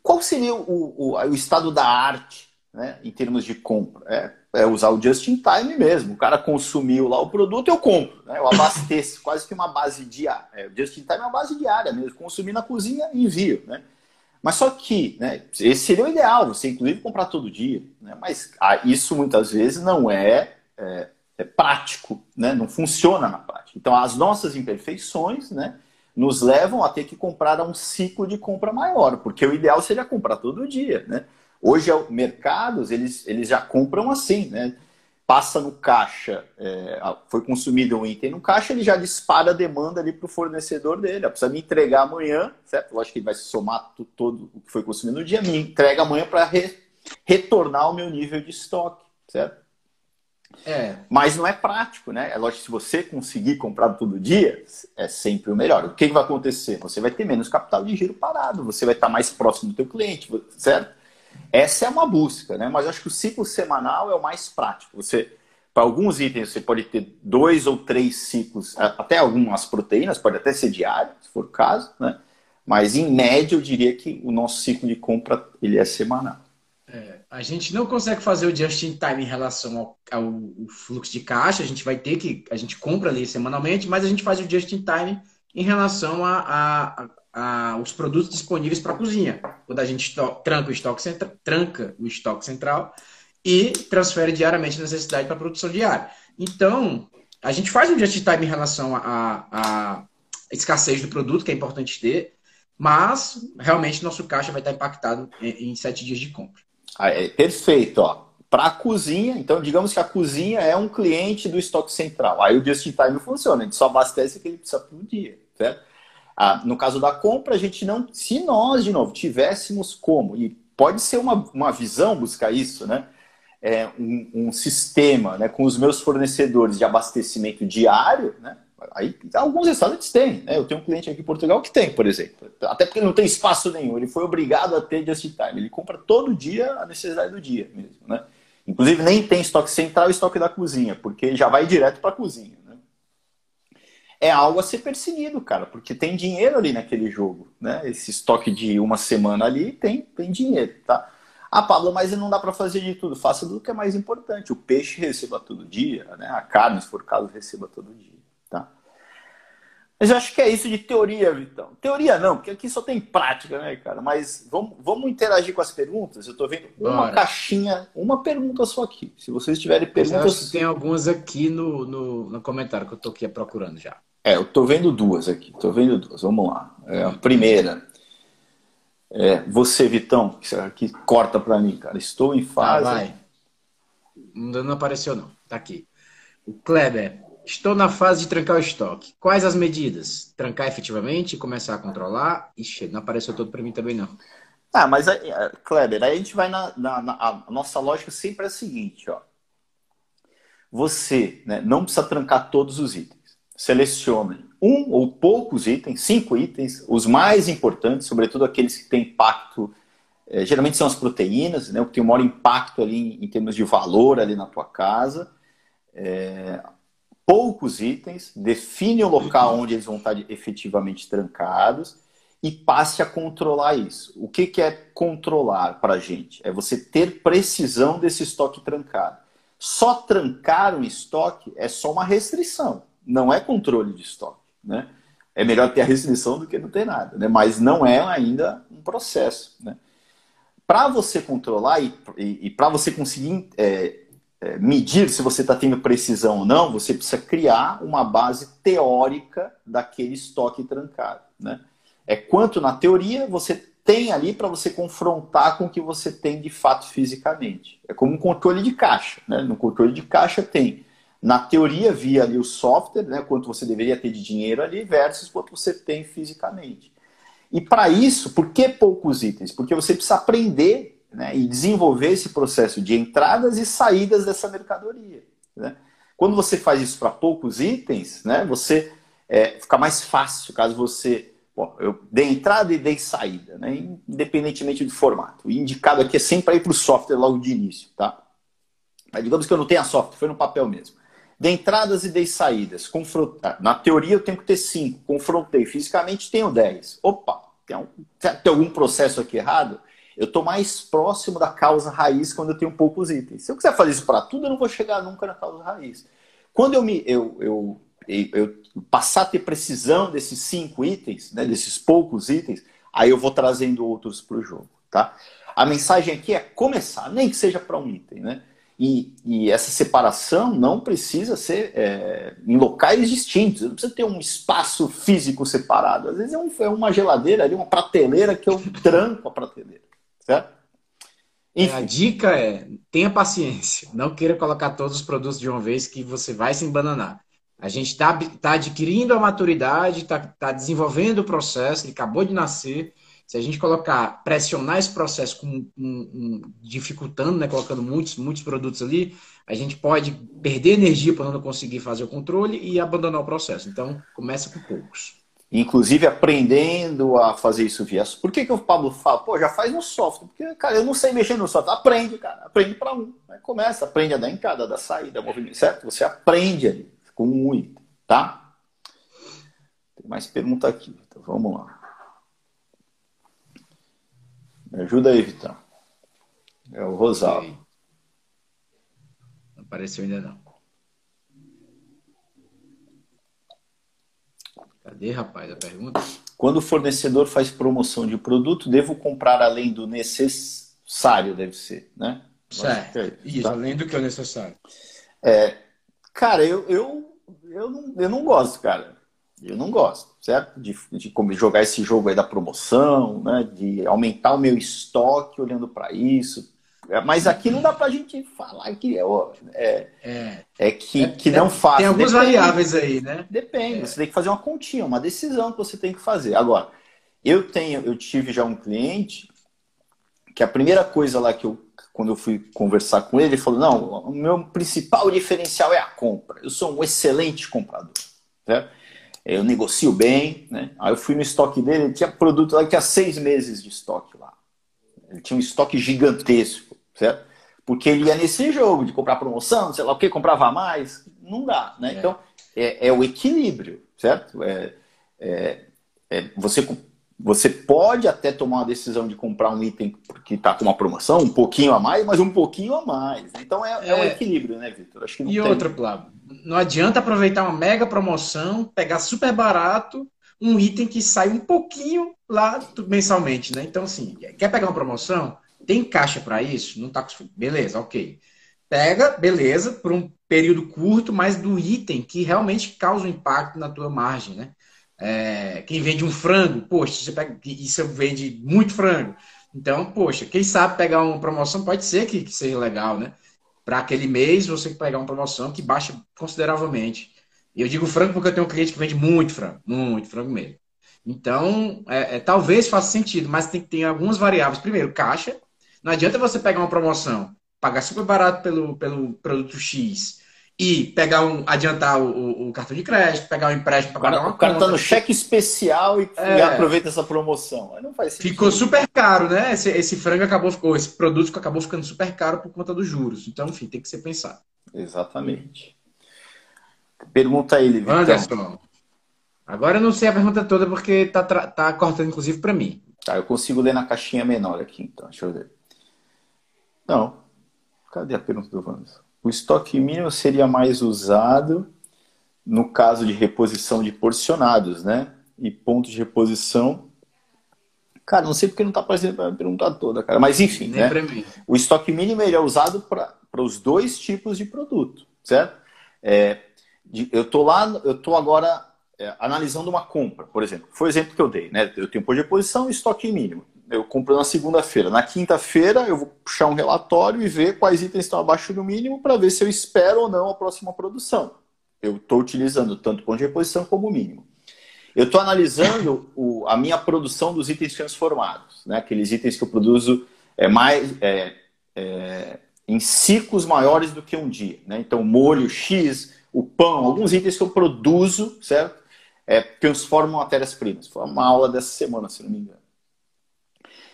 qual seria o, o, o, estado da arte né, em termos de compra? É, é, usar o just in time mesmo. O cara consumiu lá o produto, eu compro. Né? Eu abasteço, [laughs] quase que uma base diária. É, o just in time é uma base diária mesmo. Consumir na cozinha e envio. Né? Mas só que, né, esse seria o ideal, você inclusive comprar todo dia. Né? Mas ah, isso muitas vezes não é é, é prático, né? não funciona na prática. Então, as nossas imperfeições né, nos levam a ter que comprar a um ciclo de compra maior, porque o ideal seria comprar todo dia. Né? Hoje, mercados, eles, eles já compram assim. Né? passa no caixa, é, foi consumido um item no caixa, ele já dispara a demanda ali para o fornecedor dele. Precisa me entregar amanhã, certo? Lógico que ele vai somar todo o que foi consumido no dia, me entrega amanhã para re, retornar o meu nível de estoque, certo? É. Mas não é prático, né? É lógico que se você conseguir comprar todo dia, é sempre o melhor. O que, que vai acontecer? Você vai ter menos capital de giro parado, você vai estar mais próximo do teu cliente, certo? Essa é uma busca, né? Mas acho que o ciclo semanal é o mais prático. Você, para alguns itens, você pode ter dois ou três ciclos, até algumas proteínas, pode até ser diário, se for o caso, né? Mas em média, eu diria que o nosso ciclo de compra ele é semanal. É, a gente não consegue fazer o just in time em relação ao, ao, fluxo de caixa. A gente vai ter que a gente compra ali semanalmente, mas a gente faz o just in time em relação a, a, a, os produtos disponíveis para a cozinha. Quando a gente tranca o estoque central, tranca o estoque central e transfere diariamente a necessidade para a produção diária. Então, a gente faz um just-in-time em relação à escassez do produto, que é importante ter, mas realmente nosso caixa vai estar impactado em sete dias de compra. Ah, é, perfeito, ó. Para a cozinha, então digamos que a cozinha é um cliente do estoque central. Aí o just-in-time funciona, a gente só abastece o que ele precisa por dia, certo? Ah, no caso da compra, a gente não. Se nós, de novo, tivéssemos como, e pode ser uma, uma visão buscar isso, né? É, um, um sistema né, com os meus fornecedores de abastecimento diário, né? Aí alguns restaurantes têm, né? Eu tenho um cliente aqui em Portugal que tem, por exemplo. Até porque não tem espaço nenhum, ele foi obrigado a ter just time. Ele compra todo dia a necessidade do dia mesmo, né? Inclusive nem tem estoque central e estoque da cozinha, porque já vai direto para a cozinha é algo a ser perseguido, cara, porque tem dinheiro ali naquele jogo, né? Esse estoque de uma semana ali tem, tem dinheiro, tá? Ah, Pablo, mas não dá para fazer de tudo. Faça do que é mais importante. O peixe receba todo dia, né? A carne, se for caso, receba todo dia? Mas eu acho que é isso de teoria, Vitão. Teoria não, porque aqui só tem prática, né, cara? Mas vamos, vamos interagir com as perguntas. Eu tô vendo uma Bora. caixinha, uma pergunta só aqui. Se vocês tiverem perguntas. tem algumas aqui no, no, no comentário que eu tô aqui procurando já. É, eu tô vendo duas aqui. Tô vendo duas. Vamos lá. É, a primeira. É, você, Vitão, que, que corta para mim, cara. Estou em fase. Ah, vai. Não apareceu, não. Tá aqui. O Kleber. Estou na fase de trancar o estoque. Quais as medidas? Trancar efetivamente começar a controlar? Ixi, não apareceu todo para mim também, não. Ah, mas, Kleber, aí a gente vai na, na, na, A nossa lógica sempre é a seguinte, ó. Você né, não precisa trancar todos os itens selecione um ou poucos itens, cinco itens, os mais importantes, sobretudo aqueles que têm impacto, é, geralmente são as proteínas, né, o que tem o maior impacto ali em, em termos de valor ali na tua casa. É, poucos itens, define o local onde eles vão estar efetivamente trancados e passe a controlar isso. O que, que é controlar para a gente? É você ter precisão desse estoque trancado. Só trancar um estoque é só uma restrição não é controle de estoque. Né? É melhor ter a restrição do que não ter nada, né? mas não é ainda um processo. Né? Para você controlar e, e, e para você conseguir é, é, medir se você está tendo precisão ou não, você precisa criar uma base teórica daquele estoque trancado. Né? É quanto na teoria você tem ali para você confrontar com o que você tem de fato fisicamente. É como um controle de caixa. Né? No controle de caixa tem na teoria, via ali o software, né, quanto você deveria ter de dinheiro ali, versus quanto você tem fisicamente. E para isso, por que poucos itens? Porque você precisa aprender né, e desenvolver esse processo de entradas e saídas dessa mercadoria. Né? Quando você faz isso para poucos itens, né, você é, fica mais fácil caso você. Bom, eu dei entrada e dei saída, né, independentemente do formato. O indicado aqui é sempre ir para o software logo de início. Tá? Mas digamos que eu não tenha software, foi no papel mesmo. De entradas e de saídas. Confrontar. Na teoria eu tenho que ter 5. Confrontei. Fisicamente tenho 10. Opa, tem, um, tem algum processo aqui errado? Eu estou mais próximo da causa raiz quando eu tenho poucos itens. Se eu quiser fazer isso para tudo, eu não vou chegar nunca na causa raiz. Quando eu me eu, eu, eu, eu passar a ter precisão desses cinco itens, né, desses poucos itens, aí eu vou trazendo outros para o jogo. Tá? A mensagem aqui é começar, nem que seja para um item. Né? E, e, essa separação não precisa ser é, em locais distintos, não precisa ter um espaço físico separado. Às vezes é, um, é uma geladeira ali, uma prateleira que eu tranco a prateleira. Certo? Enfim. A dica é, tenha paciência. Não queira colocar todos os produtos de uma vez que você vai se embananar. A gente está tá adquirindo a maturidade, está tá desenvolvendo o processo, ele acabou de nascer. Se a gente colocar, pressionar esse processo com, um, um, dificultando, né, colocando muitos, muitos produtos ali, a gente pode perder energia para não conseguir fazer o controle e abandonar o processo. Então, começa com poucos. Inclusive aprendendo a fazer isso via. Por que, que o Pablo fala, pô, já faz no software? Porque, cara, eu não sei mexer no software. Aprende, cara. Aprende para um. Começa, aprende a dar entrada, a dar saída, movimento, certo? Você aprende ali com um item, tá? Tem mais pergunta aqui, então vamos lá. Me ajuda aí, Vitão. É o Rosário. Não apareceu ainda não. Cadê, rapaz, a pergunta? Quando o fornecedor faz promoção de produto, devo comprar além do necessário, deve ser, né? Certo. É isso, tá? além do que é necessário. É, cara, eu, eu, eu, não, eu não gosto, cara. Eu não gosto, certo? De, de jogar esse jogo aí da promoção, né? De aumentar o meu estoque olhando para isso. É, mas aqui não dá para a gente falar que é, é, é, é que, que não faz. Tem algumas Depende. variáveis aí, né? Depende. É. Você tem que fazer uma continha, uma decisão que você tem que fazer. Agora, eu tenho, eu tive já um cliente que a primeira coisa lá que eu, quando eu fui conversar com ele, ele falou: não, o meu principal diferencial é a compra. Eu sou um excelente comprador. Certo? Eu negocio bem, né? Aí eu fui no estoque dele, ele tinha produto lá que tinha seis meses de estoque lá. Ele tinha um estoque gigantesco certo? Porque ele ia nesse jogo de comprar promoção, sei lá o que, comprava mais, não dá, né? É. Então, é, é, o equilíbrio, certo? É, é, é, você, você pode até tomar uma decisão de comprar um item que está com uma promoção, um pouquinho a mais, mas um pouquinho a mais. Então, é, é, o equilíbrio, né, Vitor? e tem... outra, Plavo, não adianta aproveitar uma mega promoção, pegar super barato, um item que sai um pouquinho lá mensalmente, né? Então, assim, quer pegar uma promoção? Tem caixa para isso? Não tá Beleza, ok. Pega, beleza, por um período curto, mas do item que realmente causa um impacto na tua margem, né? É, quem vende um frango, poxa, você pega, isso vende muito frango. Então, poxa, quem sabe pegar uma promoção pode ser que, que seja legal, né? Para aquele mês você pegar uma promoção que baixa consideravelmente. Eu digo frango porque eu tenho um cliente que vende muito frango, muito frango mesmo. Então, é, é, talvez faça sentido, mas tem que ter algumas variáveis. Primeiro, caixa, não adianta você pegar uma promoção, pagar super barato pelo, pelo produto X e pegar um, adiantar o, o cartão de crédito, pegar um empréstimo para pagar uma O cara tá no cheque especial e, é, e, aproveita essa promoção. Não faz sentido. Ficou super caro, né? Esse, esse frango acabou, ficou, esse produto acabou ficando super caro por conta dos juros. Então, enfim, tem que ser pensado. Exatamente. Pergunta aí, Vitão. Anderson. Agora eu não sei a pergunta toda porque tá, tá cortando, inclusive, para mim. Tá, eu consigo ler na caixinha menor aqui, então. Deixa eu ver. Não. Cadê a pergunta do Wanderson? O estoque mínimo seria mais usado no caso de reposição de porcionados, né? E pontos de reposição. Cara, não sei porque não está aparecendo a pergunta toda, cara. Mas enfim, Nem né? Mim. O estoque mínimo ele é usado para os dois tipos de produto, certo? É, de, eu tô lá, eu tô agora é, analisando uma compra, por exemplo. Foi o exemplo que eu dei, né? Eu tenho ponto de reposição e estoque mínimo eu compro na segunda-feira. Na quinta-feira eu vou puxar um relatório e ver quais itens estão abaixo do mínimo para ver se eu espero ou não a próxima produção. Eu estou utilizando tanto ponto de reposição como o mínimo. Eu estou analisando o, a minha produção dos itens transformados, né? aqueles itens que eu produzo é, mais, é, é, em ciclos maiores do que um dia. Né? Então, molho X, o pão, alguns itens que eu produzo, certo? É, transformam matérias-primas. Foi uma aula dessa semana, se não me engano.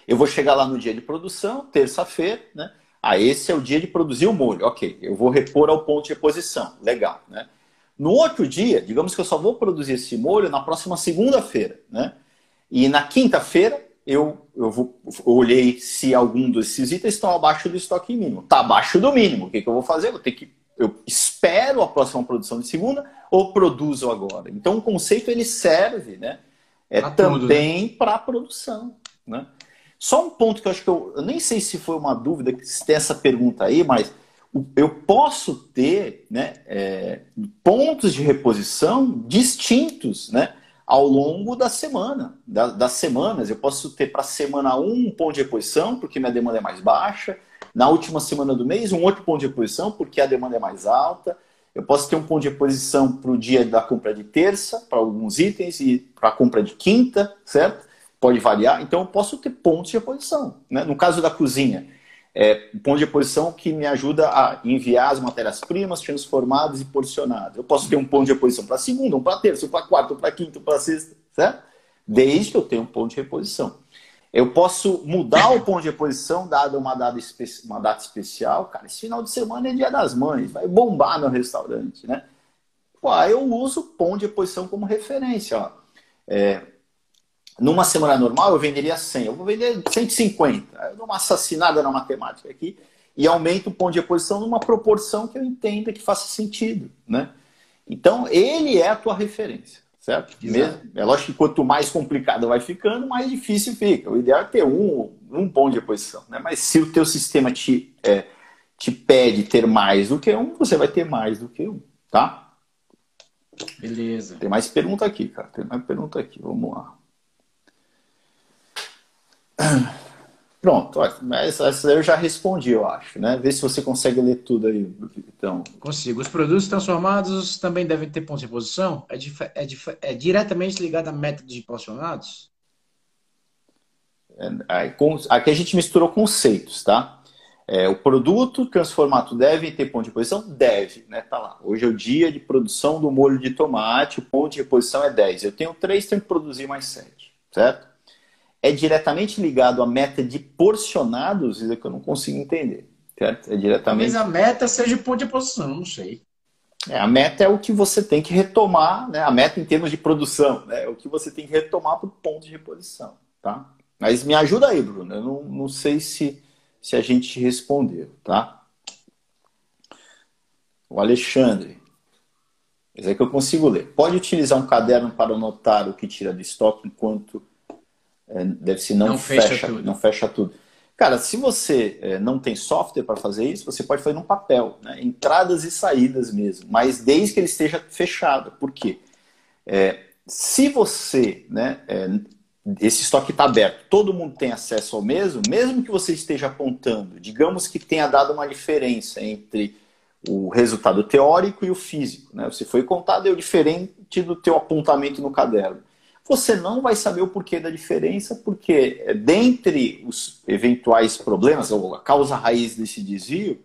Eu vou chegar lá no dia de produção, terça-feira, né? Ah, esse é o dia de produzir o molho. Ok, eu vou repor ao ponto de reposição. Legal, né? No outro dia, digamos que eu só vou produzir esse molho na próxima segunda-feira, né? E na quinta-feira, eu, eu, vou, eu olhei se algum desses itens estão abaixo do estoque mínimo. Está abaixo do mínimo. O que, que eu vou fazer? Eu vou ter que eu espero a próxima produção de segunda ou produzo agora. Então o conceito ele serve, né? É pra também né? para a produção, né? Só um ponto que eu acho que eu, eu nem sei se foi uma dúvida, se tem essa pergunta aí, mas eu posso ter né, é, pontos de reposição distintos né, ao longo da semana, da, das semanas. Eu posso ter para semana 1 um ponto de reposição, porque minha demanda é mais baixa. na última semana do mês, um outro ponto de reposição, porque a demanda é mais alta. Eu posso ter um ponto de reposição para o dia da compra de terça, para alguns itens, e para a compra de quinta, certo? Pode variar. Então, eu posso ter pontos de reposição. Né? No caso da cozinha, é, ponto de reposição que me ajuda a enviar as matérias-primas transformadas e porcionadas. Eu posso ter um ponto de reposição para segunda, um para terça, um para quarta, um para quinta, um para sexta, certo? Desde que eu tenha um ponto de reposição. Eu posso mudar o ponto de reposição, dado uma data, uma data especial. Cara, esse final de semana é dia das mães, vai bombar no restaurante, né? Pô, eu uso o ponto de reposição como referência. Ó. É, numa semana normal, eu venderia 100. Eu vou vender 150. Eu dou uma assassinada na matemática aqui e aumento o ponto de reposição numa proporção que eu entenda que faça sentido, né? Então, ele é a tua referência certo? Mesmo, é lógico que quanto mais complicado vai ficando, mais difícil fica. O ideal é ter um, um ponto de reposição, né? Mas se o teu sistema te, é, te pede ter mais do que um, você vai ter mais do que um, tá? Beleza. Tem mais pergunta aqui, cara. Tem mais pergunta aqui. Vamos lá. Pronto, mas essa eu já respondi, eu acho, né? Vê se você consegue ler tudo aí, então. Consigo. Os produtos transformados também devem ter pontos de posição? É, é, é diretamente ligado a métodos de posicionados? É, aqui a gente misturou conceitos, tá? É, o produto transformado deve ter ponto de posição? Deve, né? Tá lá. Hoje é o dia de produção do molho de tomate, o ponto de reposição é 10. Eu tenho 3, tenho que produzir mais 7, certo? É diretamente ligado à meta de porcionados, isso é que eu não consigo entender. Certo? É diretamente... Talvez a meta seja o ponto de posição, não sei. É, a meta é o que você tem que retomar, né? a meta em termos de produção, né? é o que você tem que retomar para o ponto de reposição. Tá? Mas me ajuda aí, Bruno. Eu não, não sei se, se a gente respondeu. Tá? O Alexandre. Esse é que eu consigo ler. Pode utilizar um caderno para anotar o que tira do estoque enquanto é, deve ser não, não fecha, fecha não fecha tudo. Cara, se você é, não tem software para fazer isso, você pode fazer num papel, né? entradas e saídas mesmo, mas desde que ele esteja fechado. Por quê? É, se você, né, é, esse estoque está aberto, todo mundo tem acesso ao mesmo, mesmo que você esteja apontando, digamos que tenha dado uma diferença entre o resultado teórico e o físico, né? Você foi contado, deu diferente do teu apontamento no caderno você não vai saber o porquê da diferença, porque dentre os eventuais problemas, ou a causa raiz desse desvio,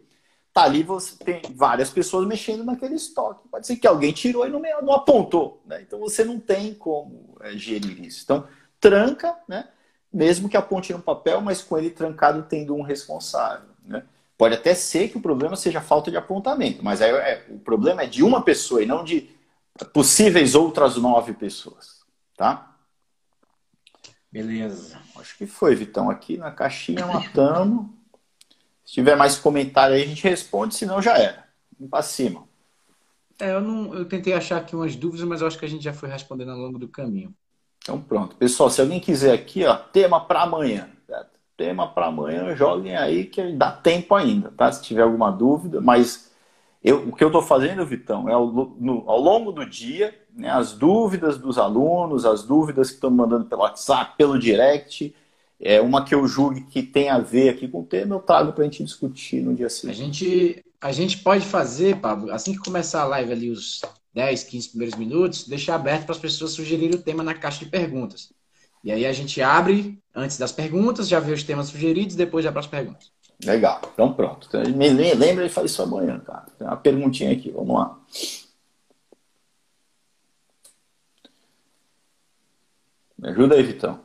tá ali você tem várias pessoas mexendo naquele estoque. Pode ser que alguém tirou e não, não apontou. Né? Então você não tem como é, gerir isso. Então, tranca, né? mesmo que aponte no papel, mas com ele trancado tendo um responsável. Né? Pode até ser que o problema seja falta de apontamento, mas aí é, o problema é de uma pessoa e não de possíveis outras nove pessoas. Tá? Beleza. Acho que foi, Vitão. Aqui na caixinha matamos. [laughs] Se tiver mais comentário aí, a gente responde, senão já era. Vamos para cima. É, eu, não, eu tentei achar aqui umas dúvidas, mas eu acho que a gente já foi respondendo ao longo do caminho. Então pronto. Pessoal, se alguém quiser aqui, ó, tema para amanhã. Certo? Tema para amanhã, joguem aí que dá tempo ainda, tá? Se tiver alguma dúvida, mas eu, o que eu estou fazendo, Vitão, é ao, no, ao longo do dia, né, as dúvidas dos alunos, as dúvidas que estão mandando pelo WhatsApp, pelo direct, é uma que eu julgue que tem a ver aqui com o tema, eu trago para a gente discutir no dia seguinte. A gente, a gente pode fazer, Pablo, assim que começar a live ali, os 10, 15 primeiros minutos, deixar aberto para as pessoas sugerirem o tema na caixa de perguntas. E aí a gente abre antes das perguntas, já vê os temas sugeridos, depois já para as perguntas. Legal, então pronto. Então, me lembra de fazer isso amanhã, cara. Tem uma perguntinha aqui, vamos lá. Me ajuda aí, Vitão.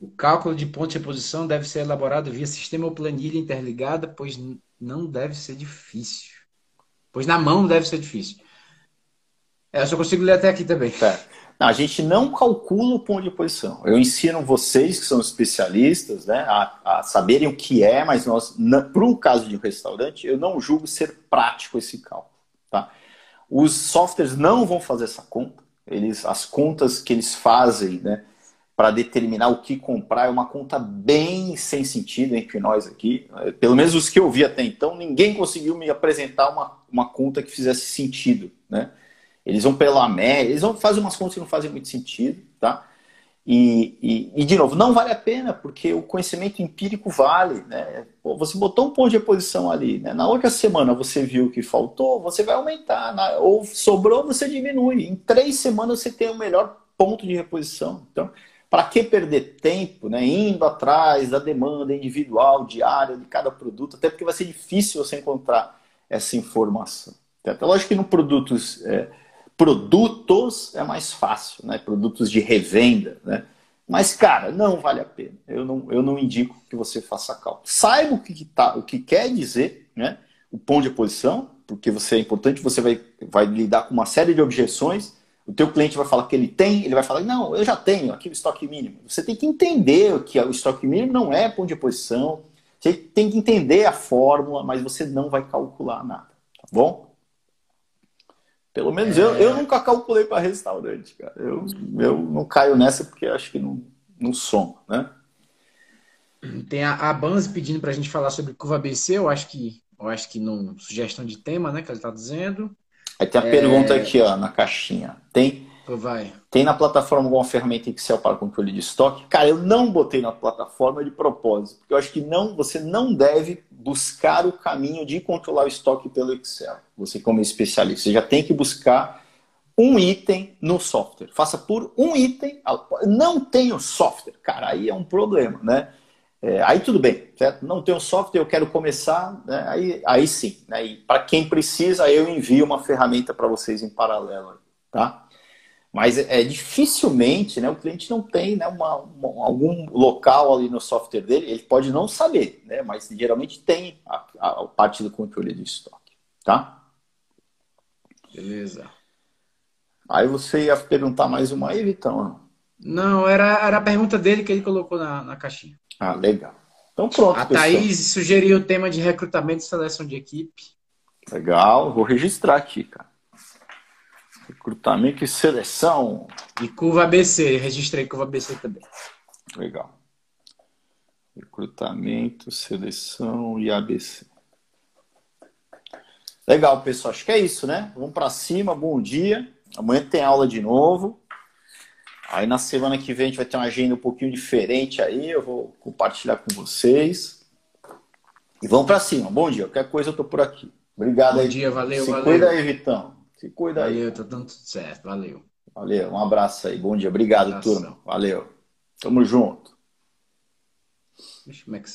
O cálculo de ponto de reposição deve ser elaborado via sistema ou planilha interligada, pois não deve ser difícil. Pois na mão deve ser difícil. É, eu só consigo ler até aqui também. É. Não, a gente não calcula o ponto de posição. Eu ensino vocês, que são especialistas, né, a, a saberem o que é, mas nós, para um caso de um restaurante, eu não julgo ser prático esse cálculo. Tá? Os softwares não vão fazer essa conta. Eles, as contas que eles fazem né, para determinar o que comprar é uma conta bem sem sentido entre nós aqui. Pelo menos os que eu vi até então, ninguém conseguiu me apresentar uma, uma conta que fizesse sentido. Né? Eles vão pela média, eles vão fazer umas contas que não fazem muito sentido, tá? E, e, e, de novo, não vale a pena, porque o conhecimento empírico vale. Né? Pô, você botou um ponto de reposição ali, né? na outra semana você viu que faltou, você vai aumentar, na, ou sobrou, você diminui. Em três semanas você tem o melhor ponto de reposição. Então, para que perder tempo né, indo atrás da demanda individual, diária de cada produto, até porque vai ser difícil você encontrar essa informação. Até lógico que no produtos. É, produtos é mais fácil, né? Produtos de revenda, né? Mas, cara, não vale a pena. Eu não, eu não indico que você faça cálculo. Saiba o que, tá, o que quer dizer, né? O ponto de posição, porque você é importante, você vai, vai lidar com uma série de objeções. O teu cliente vai falar que ele tem, ele vai falar, não, eu já tenho aqui o estoque mínimo. Você tem que entender que o estoque mínimo não é ponto de posição. Você tem que entender a fórmula, mas você não vai calcular nada, tá bom? Pelo menos é... eu, eu nunca calculei para restaurante, cara. Eu, eu não caio nessa porque acho que não, não soma, né? Tem a, a Banz pedindo para a gente falar sobre curva BC, eu acho que eu acho que não sugestão de tema, né, que ele está dizendo. Aí tem a é... pergunta aqui, ó, na caixinha. Tem Vai. Tem na plataforma alguma ferramenta Excel para controle de estoque? Cara, eu não botei na plataforma de propósito, porque eu acho que não, você não deve buscar o caminho de controlar o estoque pelo Excel. Você como especialista, você já tem que buscar um item no software. Faça por um item. Não tenho software, cara, aí é um problema, né? É, aí tudo bem, certo? Não tenho software, eu quero começar, né? aí, aí sim. Né? Para quem precisa, eu envio uma ferramenta para vocês em paralelo, tá? Mas é, dificilmente né, o cliente não tem né, uma, uma, algum local ali no software dele, ele pode não saber, né, mas geralmente tem a, a, a parte do controle do estoque. Tá? Beleza. Aí você ia perguntar mais uma aí, Vitão? Não, era, era a pergunta dele que ele colocou na, na caixinha. Ah, legal. Então pronto. A pessoal. Thaís sugeriu o tema de recrutamento e seleção de equipe. Legal, vou registrar aqui, cara. Recrutamento e seleção. E curva ABC, registrei curva ABC também. Legal. Recrutamento, seleção e ABC. Legal, pessoal. Acho que é isso, né? Vamos para cima. Bom dia. Amanhã tem aula de novo. Aí na semana que vem a gente vai ter uma agenda um pouquinho diferente aí. Eu vou compartilhar com vocês. E vamos para cima. Bom dia. Qualquer coisa eu tô por aqui. Obrigado Bom aí. Bom dia, valeu, Se valeu. cuida aí, Vitão. Se cuida valeu, aí. Valeu, tá dando tudo certo. Valeu. Valeu, um abraço aí. Bom dia. Obrigado, turma. Valeu. Tamo junto. Como é que